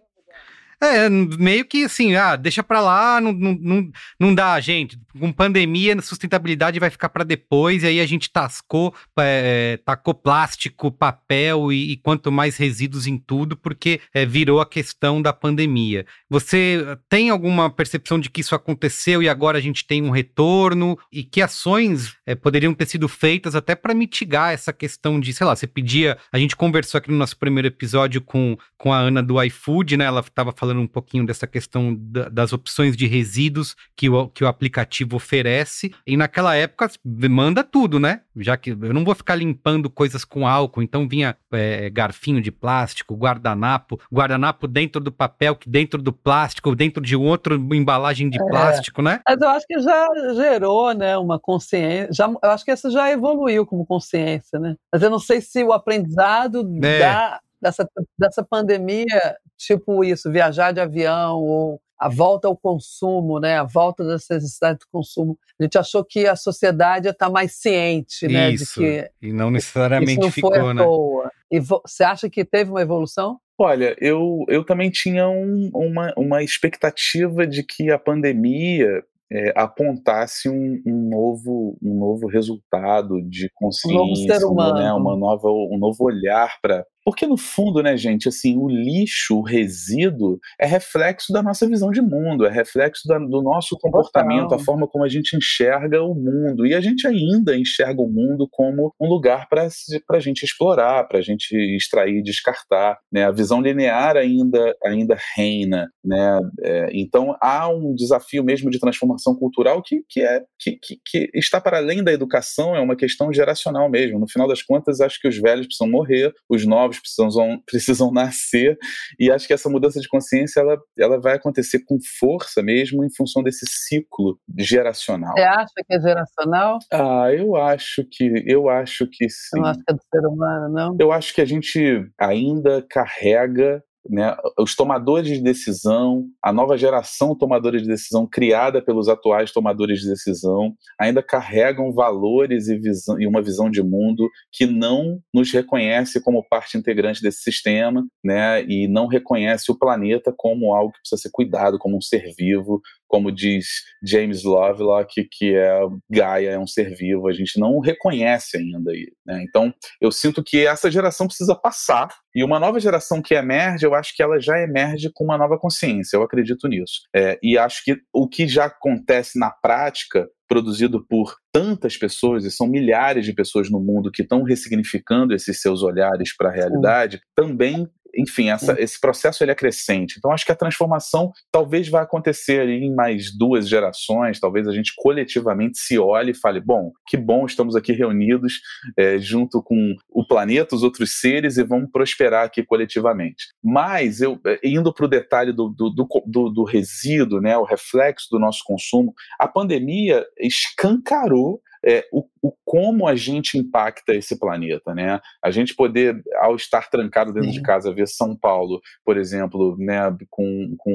é, meio que assim, ah, deixa pra lá, não, não, não, não dá, gente. Com pandemia, sustentabilidade vai ficar para depois, e aí a gente tascou, é, tacou plástico, papel e, e, quanto mais resíduos em tudo, porque é, virou a questão da pandemia. Você tem alguma percepção de que isso aconteceu e agora a gente tem um retorno? E que ações é, poderiam ter sido feitas até para mitigar essa questão de, sei lá, você pedia. A gente conversou aqui no nosso primeiro episódio com, com a Ana do iFood, né? Ela estava falando falando um pouquinho dessa questão da, das opções de resíduos que o, que o aplicativo oferece. E naquela época, manda tudo, né? Já que eu não vou ficar limpando coisas com álcool, então vinha é, garfinho de plástico, guardanapo, guardanapo dentro do papel, dentro do plástico, dentro de outra embalagem de é. plástico, né? Mas eu acho que já gerou, né, uma consciência. Já, eu acho que essa já evoluiu como consciência, né? Mas eu não sei se o aprendizado é. da dessa, dessa pandemia, tipo isso, viajar de avião ou a volta ao consumo, né, a volta dessa necessidade do consumo. A gente achou que a sociedade ia estar mais ciente, né, isso, de que e não necessariamente isso não ficou, foi à né? Toa. E você acha que teve uma evolução? Olha, eu, eu também tinha um, uma, uma expectativa de que a pandemia é, apontasse um, um, novo, um novo resultado de consciência, um novo ser humano. Né, uma nova, um novo olhar para porque no fundo, né, gente, assim, o lixo, o resíduo é reflexo da nossa visão de mundo, é reflexo da, do nosso comportamento, Total. a forma como a gente enxerga o mundo. E a gente ainda enxerga o mundo como um lugar para a gente explorar, para a gente extrair, descartar. Né? A visão linear ainda, ainda reina. Né? É, então há um desafio mesmo de transformação cultural que, que, é, que, que, que está para além da educação, é uma questão geracional mesmo. No final das contas, acho que os velhos precisam morrer, os novos novos precisam, precisam nascer, e acho que essa mudança de consciência ela, ela vai acontecer com força mesmo em função desse ciclo geracional. Você acha que é geracional? Ah, eu acho que eu acho que sim. Não acho que é do ser humano, não? Eu acho que a gente ainda carrega né, os tomadores de decisão, a nova geração tomadores de decisão criada pelos atuais tomadores de decisão, ainda carregam valores e, visão, e uma visão de mundo que não nos reconhece como parte integrante desse sistema, né, e não reconhece o planeta como algo que precisa ser cuidado, como um ser vivo, como diz James Lovelock, que é Gaia é um ser vivo, a gente não reconhece ainda. Né? Então, eu sinto que essa geração precisa passar, e uma nova geração que emerge, eu acho que ela já emerge com uma nova consciência, eu acredito nisso. É, e acho que o que já acontece na prática produzido por tantas pessoas, e são milhares de pessoas no mundo que estão ressignificando esses seus olhares para a realidade, também enfim, essa, esse processo ele é crescente. Então, acho que a transformação talvez vai acontecer ali em mais duas gerações. Talvez a gente coletivamente se olhe e fale: bom, que bom estamos aqui reunidos é, junto com o planeta, os outros seres e vamos prosperar aqui coletivamente. Mas, eu é, indo para o detalhe do, do, do, do resíduo, né, o reflexo do nosso consumo, a pandemia escancarou é, o, o, como a gente impacta esse planeta, né? A gente poder, ao estar trancado dentro Sim. de casa, ver São Paulo, por exemplo, né, com, com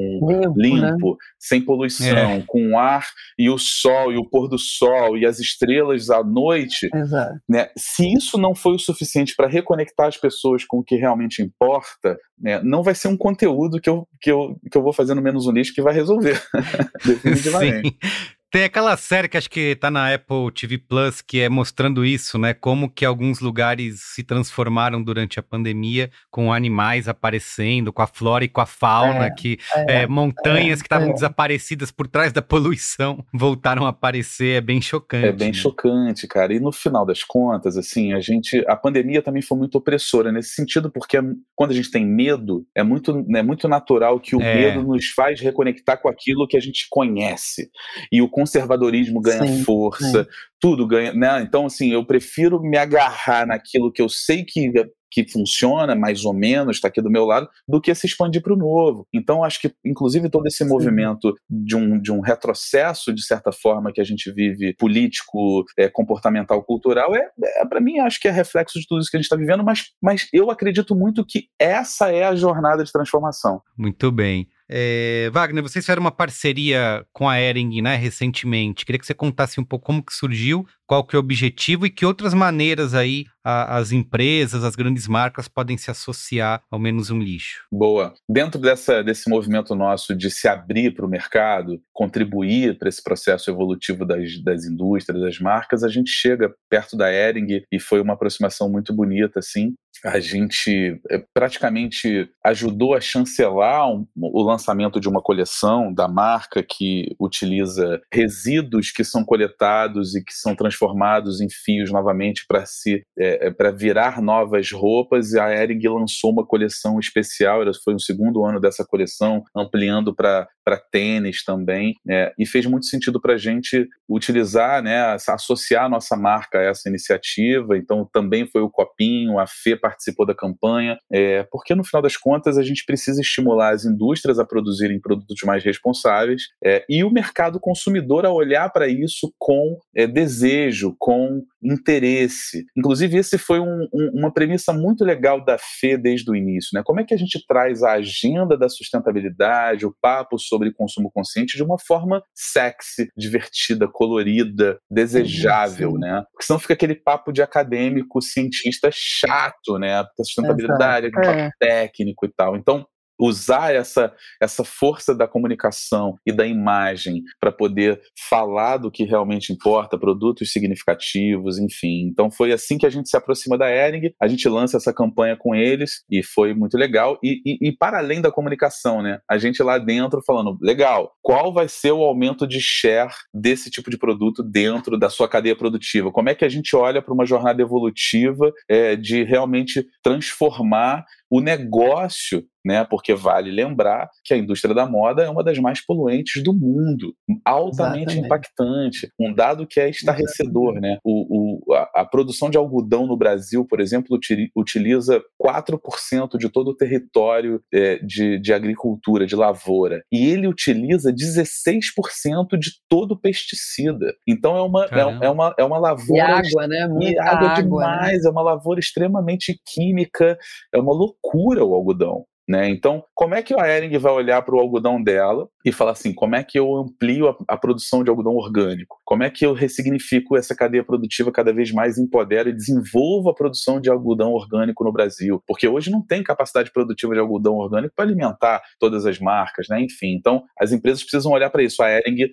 limpo, limpo né? sem poluição, é. com o ar e o sol e o pôr do sol e as estrelas à noite, Exato. né? Se isso não foi o suficiente para reconectar as pessoas com o que realmente importa, né, não vai ser um conteúdo que eu, que eu, que eu vou fazer no menos um lixo que vai resolver, definitivamente. Sim. Tem aquela série que acho que tá na Apple TV Plus, que é mostrando isso, né? Como que alguns lugares se transformaram durante a pandemia, com animais aparecendo, com a flora e com a fauna, é, que é, é, montanhas é, que estavam é. desaparecidas por trás da poluição voltaram a aparecer. É bem chocante. É bem né? chocante, cara. E no final das contas, assim, a gente. A pandemia também foi muito opressora nesse sentido, porque quando a gente tem medo, é muito, é muito natural que o é. medo nos faz reconectar com aquilo que a gente conhece. E o conservadorismo ganha sim, força, sim. tudo ganha, né? Então, assim, eu prefiro me agarrar naquilo que eu sei que que funciona mais ou menos, está aqui do meu lado, do que se expandir para o novo. Então, acho que, inclusive, todo esse Sim. movimento de um, de um retrocesso, de certa forma, que a gente vive político, é, comportamental, cultural, é, é para mim, acho que é reflexo de tudo isso que a gente está vivendo, mas, mas eu acredito muito que essa é a jornada de transformação. Muito bem. É, Wagner, vocês fizeram uma parceria com a Ering, né, recentemente. Queria que você contasse um pouco como que surgiu, qual que é o objetivo e que outras maneiras aí a, as empresas, as grandes marcas podem se associar ao menos um lixo. Boa. Dentro dessa, desse movimento nosso de se abrir para o mercado, contribuir para esse processo evolutivo das, das indústrias, das marcas, a gente chega perto da Ering e foi uma aproximação muito bonita, assim. A gente é, praticamente ajudou a chancelar um, o lançamento de uma coleção da marca que utiliza resíduos que são coletados e que são transformados em fios novamente para se é, é para virar novas roupas. E a Ering lançou uma coleção especial. Foi o segundo ano dessa coleção, ampliando para para tênis também, é, e fez muito sentido para a gente utilizar, né, associar a nossa marca a essa iniciativa. Então também foi o Copinho, a Fê participou da campanha, é, porque no final das contas a gente precisa estimular as indústrias a produzirem produtos mais responsáveis é, e o mercado consumidor a olhar para isso com é, desejo, com interesse. Inclusive, esse foi um, um, uma premissa muito legal da FE desde o início. Né? Como é que a gente traz a agenda da sustentabilidade, o papo sobre consumo consciente de uma forma sexy, divertida, colorida, desejável, sim, né? Porque senão fica aquele papo de acadêmico, cientista chato, né? A sustentabilidade, é. técnico e tal. Então, usar essa, essa força da comunicação e da imagem para poder falar do que realmente importa, produtos significativos, enfim. Então foi assim que a gente se aproxima da Ering, a gente lança essa campanha com eles e foi muito legal. E, e, e para além da comunicação, né? A gente lá dentro falando, legal, qual vai ser o aumento de share desse tipo de produto dentro da sua cadeia produtiva? Como é que a gente olha para uma jornada evolutiva é, de realmente transformar o negócio né? Porque vale lembrar que a indústria da moda é uma das mais poluentes do mundo, altamente Exatamente. impactante. Um dado que é estarrecedor, Exatamente. né? O, o a, a, produção de algodão no Brasil, por exemplo, utiliza 4% de todo o território é, de, de agricultura, de lavoura, e ele utiliza 16% de todo o pesticida. Então é uma, é, é, uma, é uma lavoura. E água, né? Muita água, água né? demais, né? é uma lavoura extremamente química, é uma loucura o algodão. Né? Então, como é que a Ering vai olhar para o algodão dela e falar assim: como é que eu amplio a, a, produção de algodão orgânico? Como é que eu ressignifico essa cadeia produtiva cada vez mais, empodero e desenvolvo a produção de algodão orgânico no Brasil? Porque hoje não tem capacidade produtiva de algodão orgânico para alimentar todas as marcas, né? enfim. Então, as empresas precisam olhar para isso. A Ering,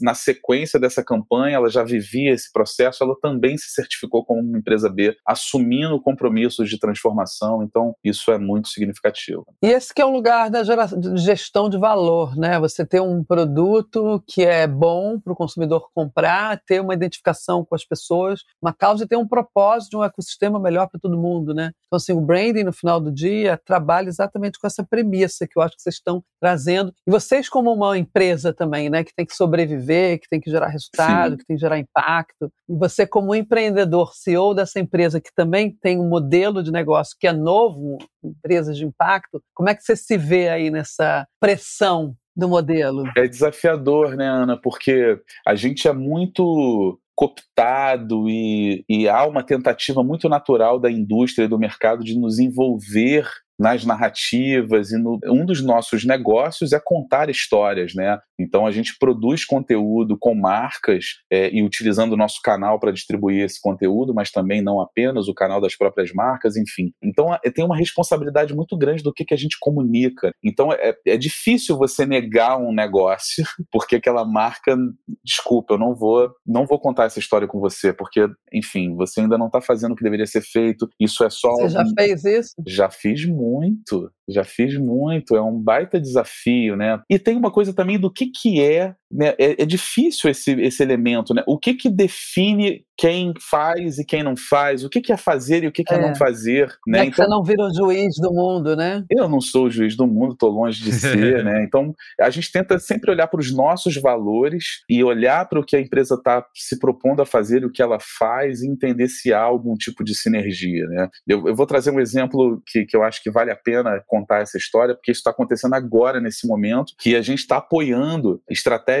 na sequência dessa campanha, ela já vivia esse processo, ela também se certificou como uma empresa B, assumindo compromissos de transformação. Então, isso é muito significativo. E esse que é o lugar da gestão de valor, né? Você ter um produto que é bom para o consumidor comprar, ter uma identificação com as pessoas, uma causa e ter um propósito de um ecossistema melhor para todo mundo, né? Então, assim, o branding, no final do dia, trabalha exatamente com essa premissa que eu acho que vocês estão trazendo. E vocês, como uma empresa também, né? Que tem que sobreviver, que tem que gerar resultado, Sim. que tem que gerar impacto. E você, como empreendedor, CEO dessa empresa, que também tem um modelo de negócio que é novo, empresas de impacto, como é que você se vê aí nessa pressão do modelo? É desafiador, né, Ana? Porque a gente é muito cooptado e, e há uma tentativa muito natural da indústria e do mercado de nos envolver nas narrativas e no, um dos nossos negócios é contar histórias, né? Então a gente produz conteúdo com marcas é, e utilizando o nosso canal para distribuir esse conteúdo, mas também não apenas o canal das próprias marcas, enfim. Então é, tem uma responsabilidade muito grande do que, que a gente comunica. Então é, é difícil você negar um negócio porque aquela marca, desculpa, eu não vou, não vou contar essa história com você, porque, enfim, você ainda não está fazendo o que deveria ser feito. Isso é só. Você já fez isso? Já fiz muito, já fiz muito, é um baita desafio, né? E tem uma coisa também do que que é, né? É, é difícil esse, esse elemento, né? O que que define quem faz e quem não faz, o que, que é fazer e o que, que é, é não fazer. Né? É então, você não vira o juiz do mundo, né? Eu não sou o juiz do mundo, estou longe de ser, né? Então a gente tenta sempre olhar para os nossos valores e olhar para o que a empresa está se propondo a fazer o que ela faz e entender se há algum tipo de sinergia, né? Eu, eu vou trazer um exemplo que, que eu acho que vale a pena contar essa história, porque isso está acontecendo agora, nesse momento, que a gente está apoiando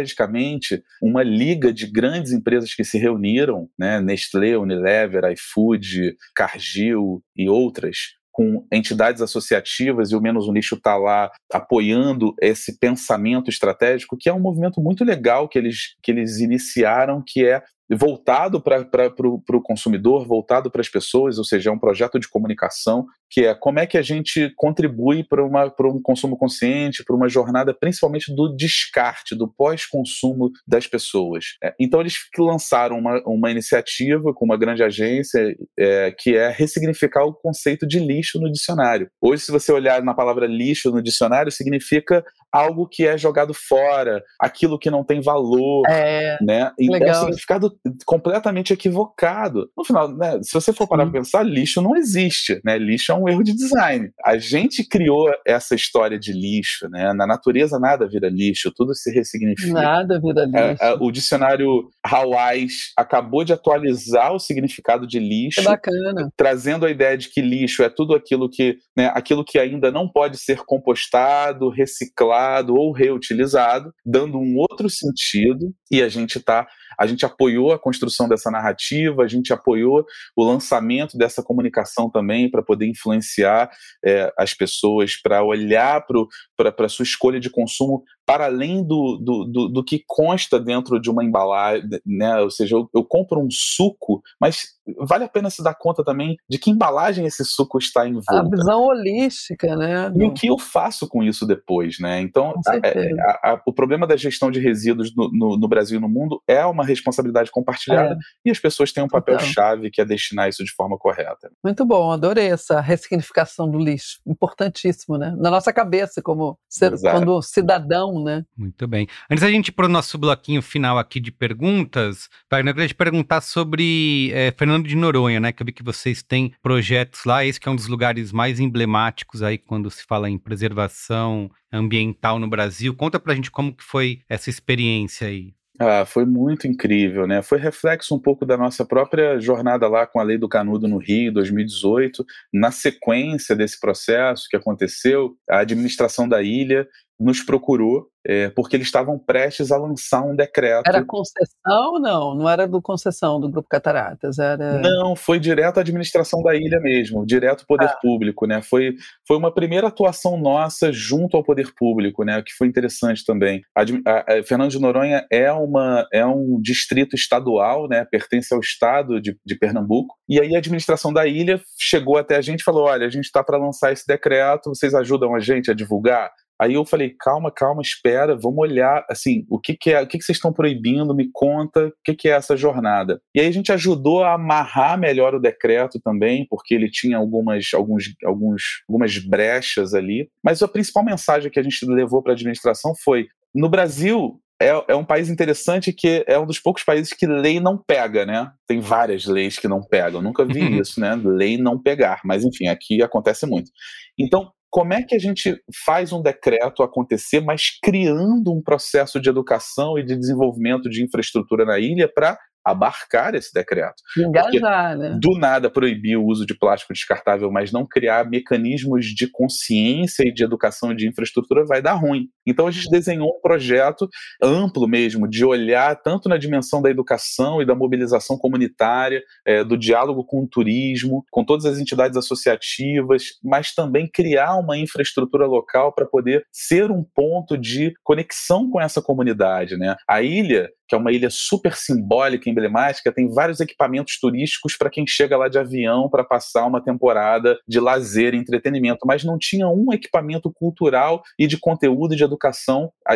estrategicamente uma liga de grandes empresas que se reuniram, né? Nestlé, Unilever, iFood, Cargill e outras, com entidades associativas e o Menos um Lixo está lá apoiando esse pensamento estratégico, que é um movimento muito legal que eles, que eles iniciaram, que é voltado para o consumidor, voltado para as pessoas, ou seja, é um projeto de comunicação que é como é que a gente contribui para um consumo consciente, para uma jornada principalmente do descarte, do pós-consumo das pessoas. É, então eles lançaram uma, uma iniciativa com uma grande agência é, que é ressignificar o conceito de lixo no dicionário. Hoje, se você olhar na palavra lixo no dicionário, significa algo que é jogado fora, aquilo que não tem valor, é, né? Então, legal. é um significado completamente equivocado. No final, né, se você for parar para pensar, lixo não existe, né? Lixo é um erro de design. A gente criou essa história de lixo, né? Na natureza nada vira lixo, tudo se ressignifica. Nada vira lixo. É, é, o dicionário Hawaii acabou de atualizar o significado de lixo, bacana. trazendo a ideia de que lixo é tudo aquilo que, né, aquilo que ainda não pode ser compostado, reciclado ou reutilizado, dando um outro sentido. E a gente está a gente apoiou a construção dessa narrativa, a gente apoiou o lançamento dessa comunicação também para poder influenciar é, as pessoas, para olhar para a sua escolha de consumo para além do, do, do, do, que consta dentro de uma embalagem, né? ou seja, eu, eu compro um suco, mas vale a pena se dar conta também de que embalagem esse suco está envolto. A visão holística, né? E o que eu faço com isso depois, né? Então, a, a, a, o problema da gestão de resíduos no, no, no, Brasil e no mundo é uma responsabilidade compartilhada é. e as pessoas têm um papel-chave que é destinar isso de forma correta. Muito bom, adorei essa ressignificação do lixo. Importantíssimo, né? Na nossa cabeça, como ser, quando cidadão, né? Muito bem. Antes da gente ir para o nosso bloquinho final aqui de perguntas, Wagner, eu queria te perguntar sobre é, Fernando de Noronha, né? Que eu vi que vocês têm projetos lá, esse que é um dos lugares mais emblemáticos aí quando se fala em preservação ambiental no Brasil. Conta pra gente como que foi essa experiência aí. Ah, foi muito incrível, né? Foi reflexo um pouco da nossa própria jornada lá com a Lei do Canudo no Rio, 2018. Na sequência desse processo que aconteceu, a administração da ilha nos procurou é, porque eles estavam prestes a lançar um decreto. Era concessão não? Não era do concessão do Grupo Cataratas? Era... Não, foi direto à administração da ilha mesmo, direto ao poder ah. público, né? Foi, foi uma primeira atuação nossa junto ao poder público, né? Que foi interessante também. A, a, a Fernando de Noronha é, uma, é um distrito estadual, né? Pertence ao estado de, de Pernambuco. E aí a administração da ilha chegou até a gente e falou: olha, a gente está para lançar esse decreto, vocês ajudam a gente a divulgar? Aí eu falei, calma, calma, espera, vamos olhar, assim, o que, que é, o que, que vocês estão proibindo, me conta, o que, que é essa jornada. E aí a gente ajudou a amarrar melhor o decreto também, porque ele tinha algumas, alguns, alguns, algumas brechas ali. Mas a principal mensagem que a gente levou para a administração foi: no Brasil, é, é, um país interessante que é um dos poucos países que lei não pega, né? Tem várias leis que não pegam. Nunca vi isso, né? Lei não pegar. Mas, enfim, aqui acontece muito. Então, como é que a gente faz um decreto acontecer, mas criando um processo de educação e de desenvolvimento de infraestrutura na ilha para abarcar esse decreto. Engajar, né? Do nada proibir o uso de plástico descartável, mas não criar mecanismos de consciência e de educação e de infraestrutura vai dar ruim. Então a gente desenhou um projeto amplo mesmo, de olhar tanto na dimensão da educação e da mobilização comunitária, é, do diálogo com o turismo, com todas as entidades associativas, mas também criar uma infraestrutura local para poder ser um ponto de conexão com essa comunidade. Né? A ilha que é uma ilha super simbólica, emblemática, tem vários equipamentos turísticos para quem chega lá de avião para passar uma temporada de lazer e entretenimento, mas não tinha um equipamento cultural e de conteúdo e de educação,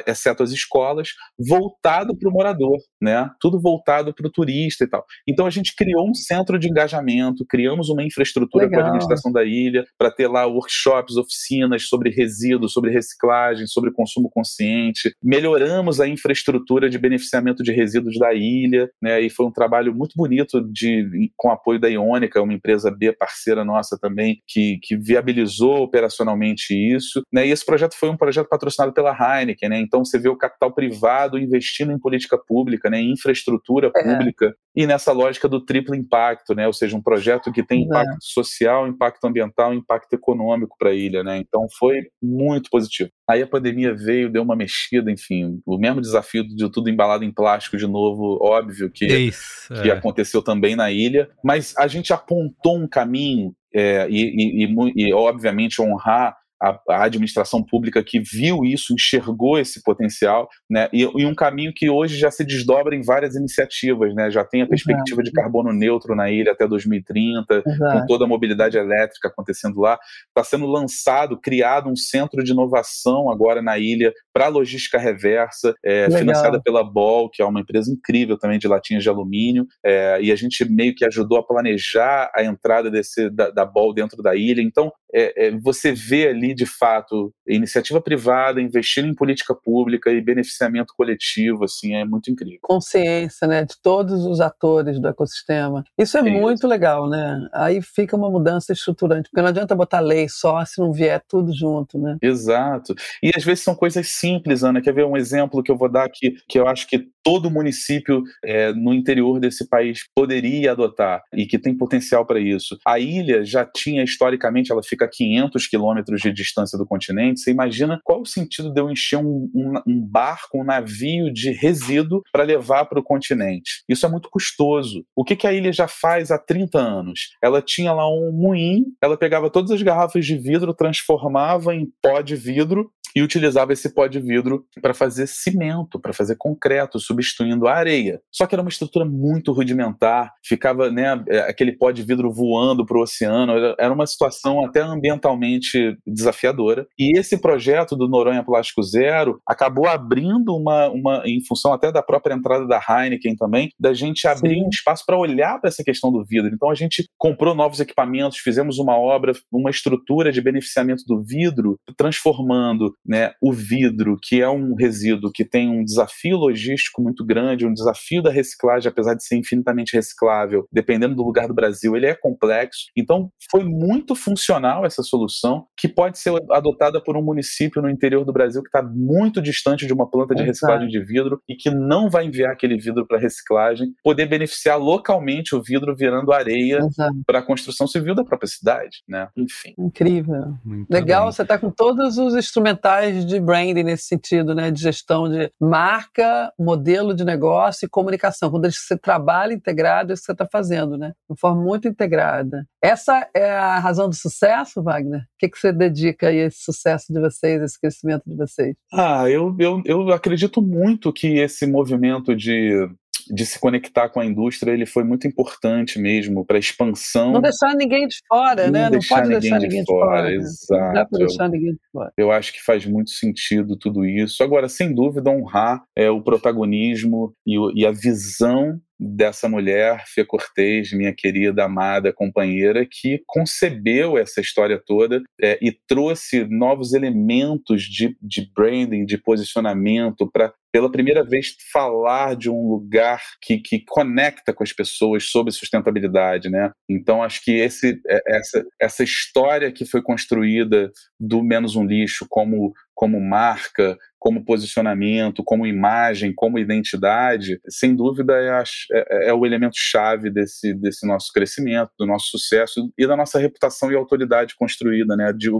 exceto as escolas, voltado para o morador, né? Tudo voltado para o turista e tal. Então a gente criou um centro de engajamento, criamos uma infraestrutura para a administração da ilha, para ter lá workshops, oficinas sobre resíduos, sobre reciclagem, sobre consumo consciente. Melhoramos a infraestrutura de beneficiamento de resíduos da ilha, né? E foi um trabalho muito bonito de com apoio da Iônica, uma empresa B parceira nossa também, que, que viabilizou operacionalmente isso, né? E esse projeto foi um projeto patrocinado pela Heineken, né? Então você vê o capital privado investindo em política pública, né? Em infraestrutura é. pública e nessa lógica do triplo impacto, né? Ou seja, um projeto que tem impacto é. social, impacto ambiental, impacto econômico para a ilha, né? Então foi muito positivo. Aí a pandemia veio, deu uma mexida, enfim, o mesmo desafio de tudo embalado em plástico de novo, óbvio que, Isso, que é. aconteceu também na ilha, mas a gente apontou um caminho é, e, e, e, e, obviamente, honrar a, a, administração pública que viu isso, enxergou esse potencial, né, e, e, um caminho que hoje já se desdobra em várias iniciativas, né, já tem a perspectiva Exato. de carbono neutro na ilha até 2030, Exato. com toda a mobilidade elétrica acontecendo lá, está sendo lançado, criado um centro de inovação agora na ilha para logística reversa, é, financiada pela Bol, que é uma empresa incrível também de latinhas de alumínio, é, e a gente meio que ajudou a planejar a entrada desse, da, da Bol dentro da ilha, então é, é você vê ali de fato, iniciativa privada, investindo em política pública e beneficiamento coletivo, assim, é muito incrível. Consciência, né, de todos os atores do ecossistema. Isso é, é muito isso. legal, né? Aí fica uma mudança estruturante, porque não adianta botar lei só se não vier tudo junto, né? Exato. E às vezes são coisas simples, Ana. Quer ver um exemplo que eu vou dar aqui, que eu acho que todo município é, no interior desse país poderia adotar e que tem potencial para isso. A ilha já tinha, historicamente, ela fica a 500 quilômetros de distância do continente, você imagina qual o sentido de eu encher um, um, um barco, um navio de resíduo para levar para o continente? Isso é muito custoso. O que, que a ilha já faz há 30 anos? Ela tinha lá um moinho, ela pegava todas as garrafas de vidro, transformava em pó de vidro e utilizava esse pó de vidro para fazer cimento, para fazer concreto, substituindo a areia. Só que era uma estrutura muito rudimentar, ficava né, é, aquele pó de vidro voando para o oceano, era uma situação até ambientalmente desafiadora. E esse projeto do Noronha Plástico Zero acabou abrindo uma, uma em função até da própria entrada da Heineken também, da gente abrir Sim. um espaço para olhar para essa questão do vidro. Então a gente comprou novos equipamentos, fizemos uma obra, uma estrutura de beneficiamento do vidro, transformando né, o vidro, que é um resíduo que tem um desafio logístico muito grande, um desafio da reciclagem, apesar de ser infinitamente reciclável, dependendo do lugar do Brasil, ele é complexo. Então, foi muito funcional essa solução, que pode ser adotada por um município no interior do Brasil que está muito distante de uma planta de reciclagem de vidro e que não vai enviar aquele vidro para reciclagem, poder beneficiar localmente o vidro virando areia para a construção civil da própria cidade, né? Enfim. Incrível. Muito Legal, bem. você está com todos os instrumentais de branding nesse sentido, né? De gestão de marca, modelo de negócio e comunicação. Quando você trabalha integrado, é isso que você está fazendo, né? De forma muito integrada. Essa é a razão do sucesso, Wagner? O que, que você dedica a esse sucesso de vocês, esse crescimento de vocês? Ah, eu, eu, eu acredito muito que esse movimento de de se conectar com a indústria, ele foi muito importante mesmo para a expansão. Não deixar ninguém de fora, não né? Não pode ninguém deixar ninguém de fora. De fora Exato. Não dá para deixar ninguém de fora. Eu acho que faz muito sentido tudo isso. Agora, sem dúvida, honrar é, o protagonismo e, e a visão dessa mulher, Fê Cortez, minha querida, amada companheira, que concebeu essa história toda é, e trouxe novos elementos de, de branding, de posicionamento para pela primeira vez falar de um lugar que, que conecta com as pessoas sobre sustentabilidade, né? Então acho que esse, é, essa, essa história que foi construída do menos um lixo como como marca, como posicionamento, como imagem, como identidade, sem dúvida é, a, é, é, o elemento chave desse, desse nosso crescimento, do nosso sucesso e da nossa reputação e autoridade construída. Né? De,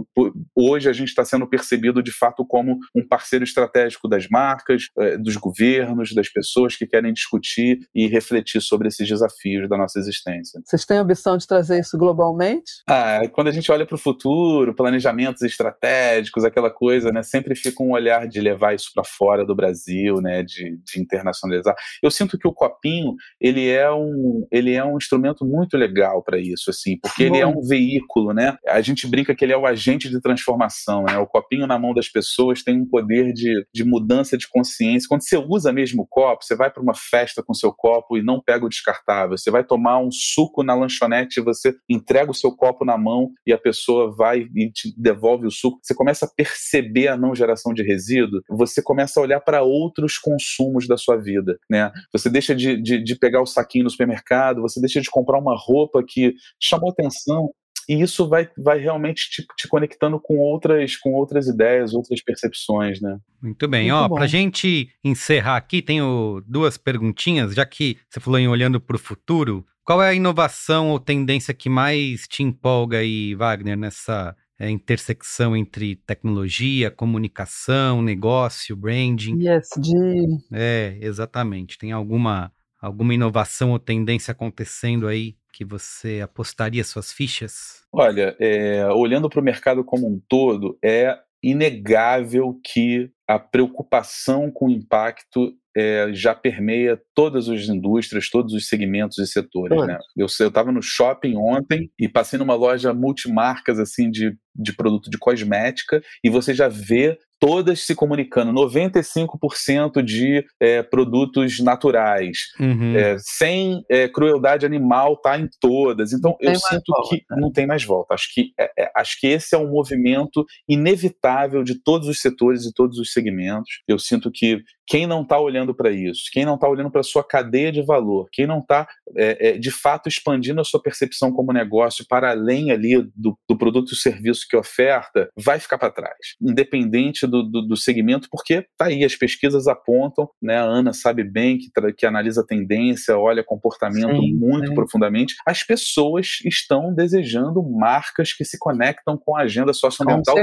hoje a gente está sendo percebido de fato como um parceiro estratégico das marcas, é, dos governos, das pessoas que querem discutir e refletir sobre esses desafios da nossa existência. Vocês têm a ambição de trazer isso globalmente? Ah, quando a gente olha para o futuro, planejamentos estratégicos, aquela coisa, né, sempre fica um olhar de levar isso para fora do Brasil, né, de, de, internacionalizar. Eu sinto que o copinho ele é um ele é um instrumento muito legal para isso, assim, porque Bom. ele é um veículo, né? A gente brinca que ele é o agente de transformação, né? O copinho na mão das pessoas tem um poder de, de mudança de consciência. Quando você usa mesmo o copo, você vai para uma festa com seu copo e não pega o descartável. Você vai tomar um suco na lanchonete, e você entrega o seu copo na mão e a pessoa vai e te devolve o suco. Você começa a perceber a não geração de resíduo, você começa a olhar para outros consumos da sua vida, né? Você deixa de, de, de pegar o saquinho no supermercado, você deixa de comprar uma roupa que te chamou atenção, e isso vai, vai realmente te, te, conectando com outras, com outras ideias, outras percepções, né? Muito bem. Muito Ó, bom. pra gente encerrar aqui, tenho duas perguntinhas, já que você falou em olhando para o futuro. Qual é a inovação ou tendência que mais te empolga aí, Wagner, nessa é, intersecção entre tecnologia, comunicação, negócio, branding. ESG. É, exatamente. Tem alguma, alguma inovação ou tendência acontecendo aí que você apostaria suas fichas? Olha, é, olhando para o mercado como um todo, é inegável que a preocupação com o impacto é, já permeia todas as indústrias, todos os segmentos e setores. Né? Eu estava no shopping ontem e passei numa loja multimarcas assim de, de produto de cosmética e você já vê todas se comunicando, 95% de é, produtos naturais, uhum. é, sem é, crueldade animal tá em todas. Então eu sinto volta. que não tem mais volta. Acho que, é, é, acho que esse é um movimento inevitável de todos os setores e todos os segmentos. Eu sinto que quem não está olhando para isso, quem não está olhando para a sua cadeia de valor, quem não está é, de fato expandindo a sua percepção como negócio para além ali do, do produto e serviço que oferta, vai ficar para trás, independente do, do, do, segmento, porque tá aí, as pesquisas apontam, né? A Ana sabe bem que, que analisa tendência, olha comportamento sim, muito sim. profundamente. As pessoas estão desejando marcas que se conectam com a agenda socioambiental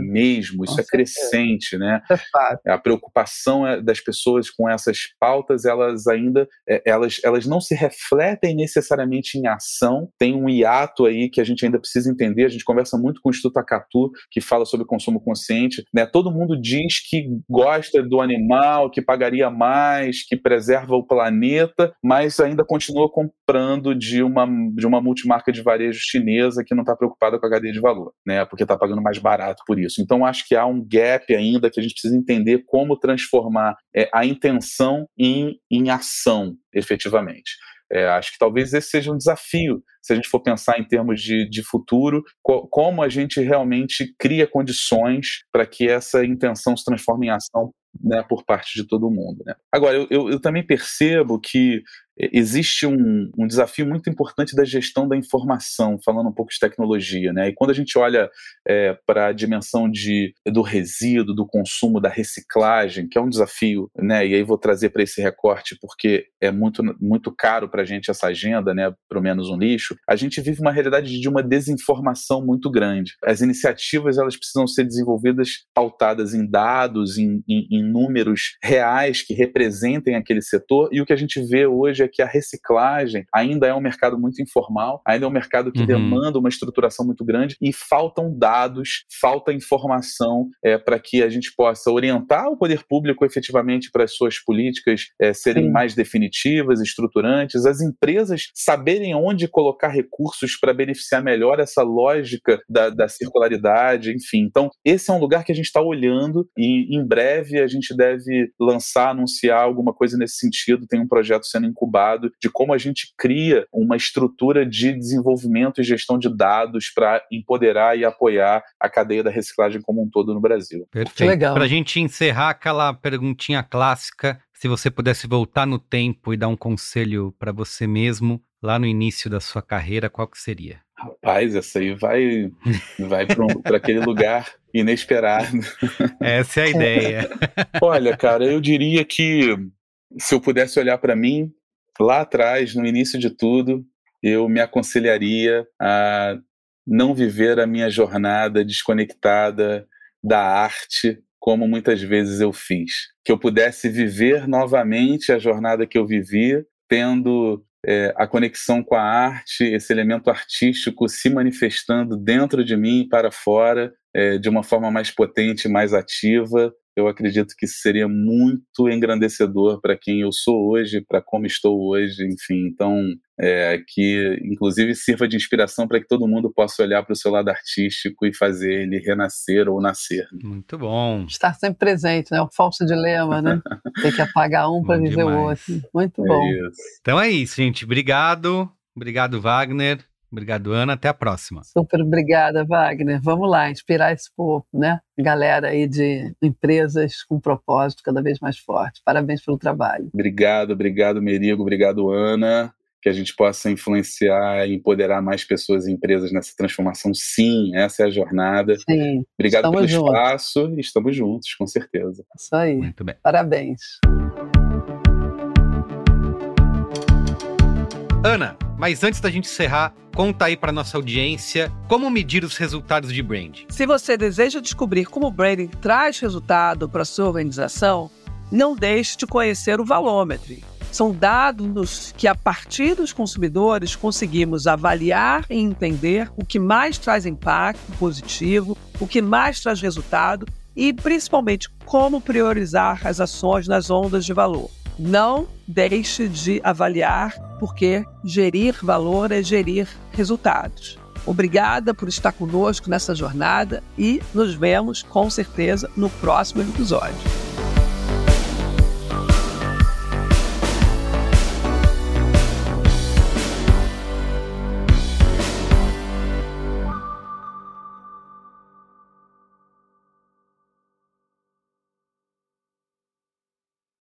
mesmo. Isso com é certeza. crescente, né? É fato. A preocupação é, das pessoas com essas pautas, elas ainda é, elas, elas não se refletem necessariamente em ação. Tem um hiato aí que a gente ainda precisa entender. A gente conversa muito com o Instituto Acatu, que fala sobre consumo consciente, né? Todo mundo diz que gosta do animal, que pagaria mais, que preserva o planeta, mas ainda continua comprando de uma, de uma multimarca de varejo chinesa que não está preocupada com a cadeia de valor, né? Porque está pagando mais barato por isso. Então acho que há um gap ainda que a gente precisa entender como transformar é, a intenção em, em ação, efetivamente. É, acho que talvez esse seja um desafio, se a gente for pensar em termos de, de futuro, co como a gente realmente cria condições para que essa intenção se transforme em ação né, por parte de todo mundo. Né? Agora, eu, eu, eu também percebo que existe um, um, desafio muito importante da gestão da informação, falando um pouco de tecnologia, né? E quando a gente olha é, para a dimensão de, do resíduo, do consumo, da reciclagem, que é um desafio, né? E aí vou trazer para esse recorte porque é muito, muito caro para a gente essa agenda, né? Pelo menos um lixo. A gente vive uma realidade de uma desinformação muito grande. As iniciativas elas precisam ser desenvolvidas pautadas em dados, em, em, em números reais que representem aquele setor. E o que a gente vê hoje é que a reciclagem ainda é um mercado muito informal, ainda é um mercado que uhum. demanda uma estruturação muito grande e faltam dados, falta informação é, para que a gente possa orientar o poder público efetivamente para as suas políticas é, serem Sim. mais definitivas, estruturantes, as empresas saberem onde colocar recursos para beneficiar melhor essa lógica da, da circularidade, enfim. Então, esse é um lugar que a gente está olhando e em breve a gente deve lançar, anunciar alguma coisa nesse sentido. Tem um projeto sendo incubado de como a gente cria uma estrutura de desenvolvimento e gestão de dados para empoderar e apoiar a cadeia da reciclagem como um todo no Brasil. Perfeito. Para a gente encerrar aquela perguntinha clássica, se você pudesse voltar no tempo e dar um conselho para você mesmo lá no início da sua carreira, qual que seria? Rapaz, essa aí vai, vai para aquele lugar inesperado. Essa é a ideia. Olha, cara, eu diria que se eu pudesse olhar para mim, lá atrás, no início de tudo, eu me aconselharia a não viver a minha jornada desconectada da arte, como muitas vezes eu fiz. Que eu pudesse viver novamente a jornada que eu vivi, tendo é, a conexão com a arte, esse elemento artístico se manifestando dentro de mim e para fora, é, de uma forma mais potente, mais ativa, eu acredito que seria muito engrandecedor para quem eu sou hoje, para como estou hoje, enfim. Então, é, que inclusive sirva de inspiração para que todo mundo possa olhar para o seu lado artístico e fazer ele renascer ou nascer. Muito bom. Estar sempre presente, né? O falso dilema, né? Tem que apagar um para viver o outro. Muito é bom. Isso. Então é isso, gente. Obrigado. Obrigado, Wagner. Obrigado, Ana. Até a próxima. Super obrigada, Wagner. Vamos lá, inspirar esse povo, né? Galera aí de empresas com propósito cada vez mais forte. Parabéns pelo trabalho. Obrigado, obrigado, Merigo. Obrigado, Ana. Que a gente possa influenciar e empoderar mais pessoas e empresas nessa transformação. Sim, essa é a jornada. Sim. Obrigado estamos pelo juntos. espaço e estamos juntos, com certeza. Isso aí. Muito bem. Parabéns. Ana, mas antes da gente encerrar, conta aí para nossa audiência como medir os resultados de branding. Se você deseja descobrir como o branding traz resultado para sua organização, não deixe de conhecer o Valômetro. São dados que, a partir dos consumidores, conseguimos avaliar e entender o que mais traz impacto positivo, o que mais traz resultado e, principalmente, como priorizar as ações nas ondas de valor. Não deixe de avaliar, porque gerir valor é gerir resultados. Obrigada por estar conosco nessa jornada e nos vemos com certeza no próximo episódio.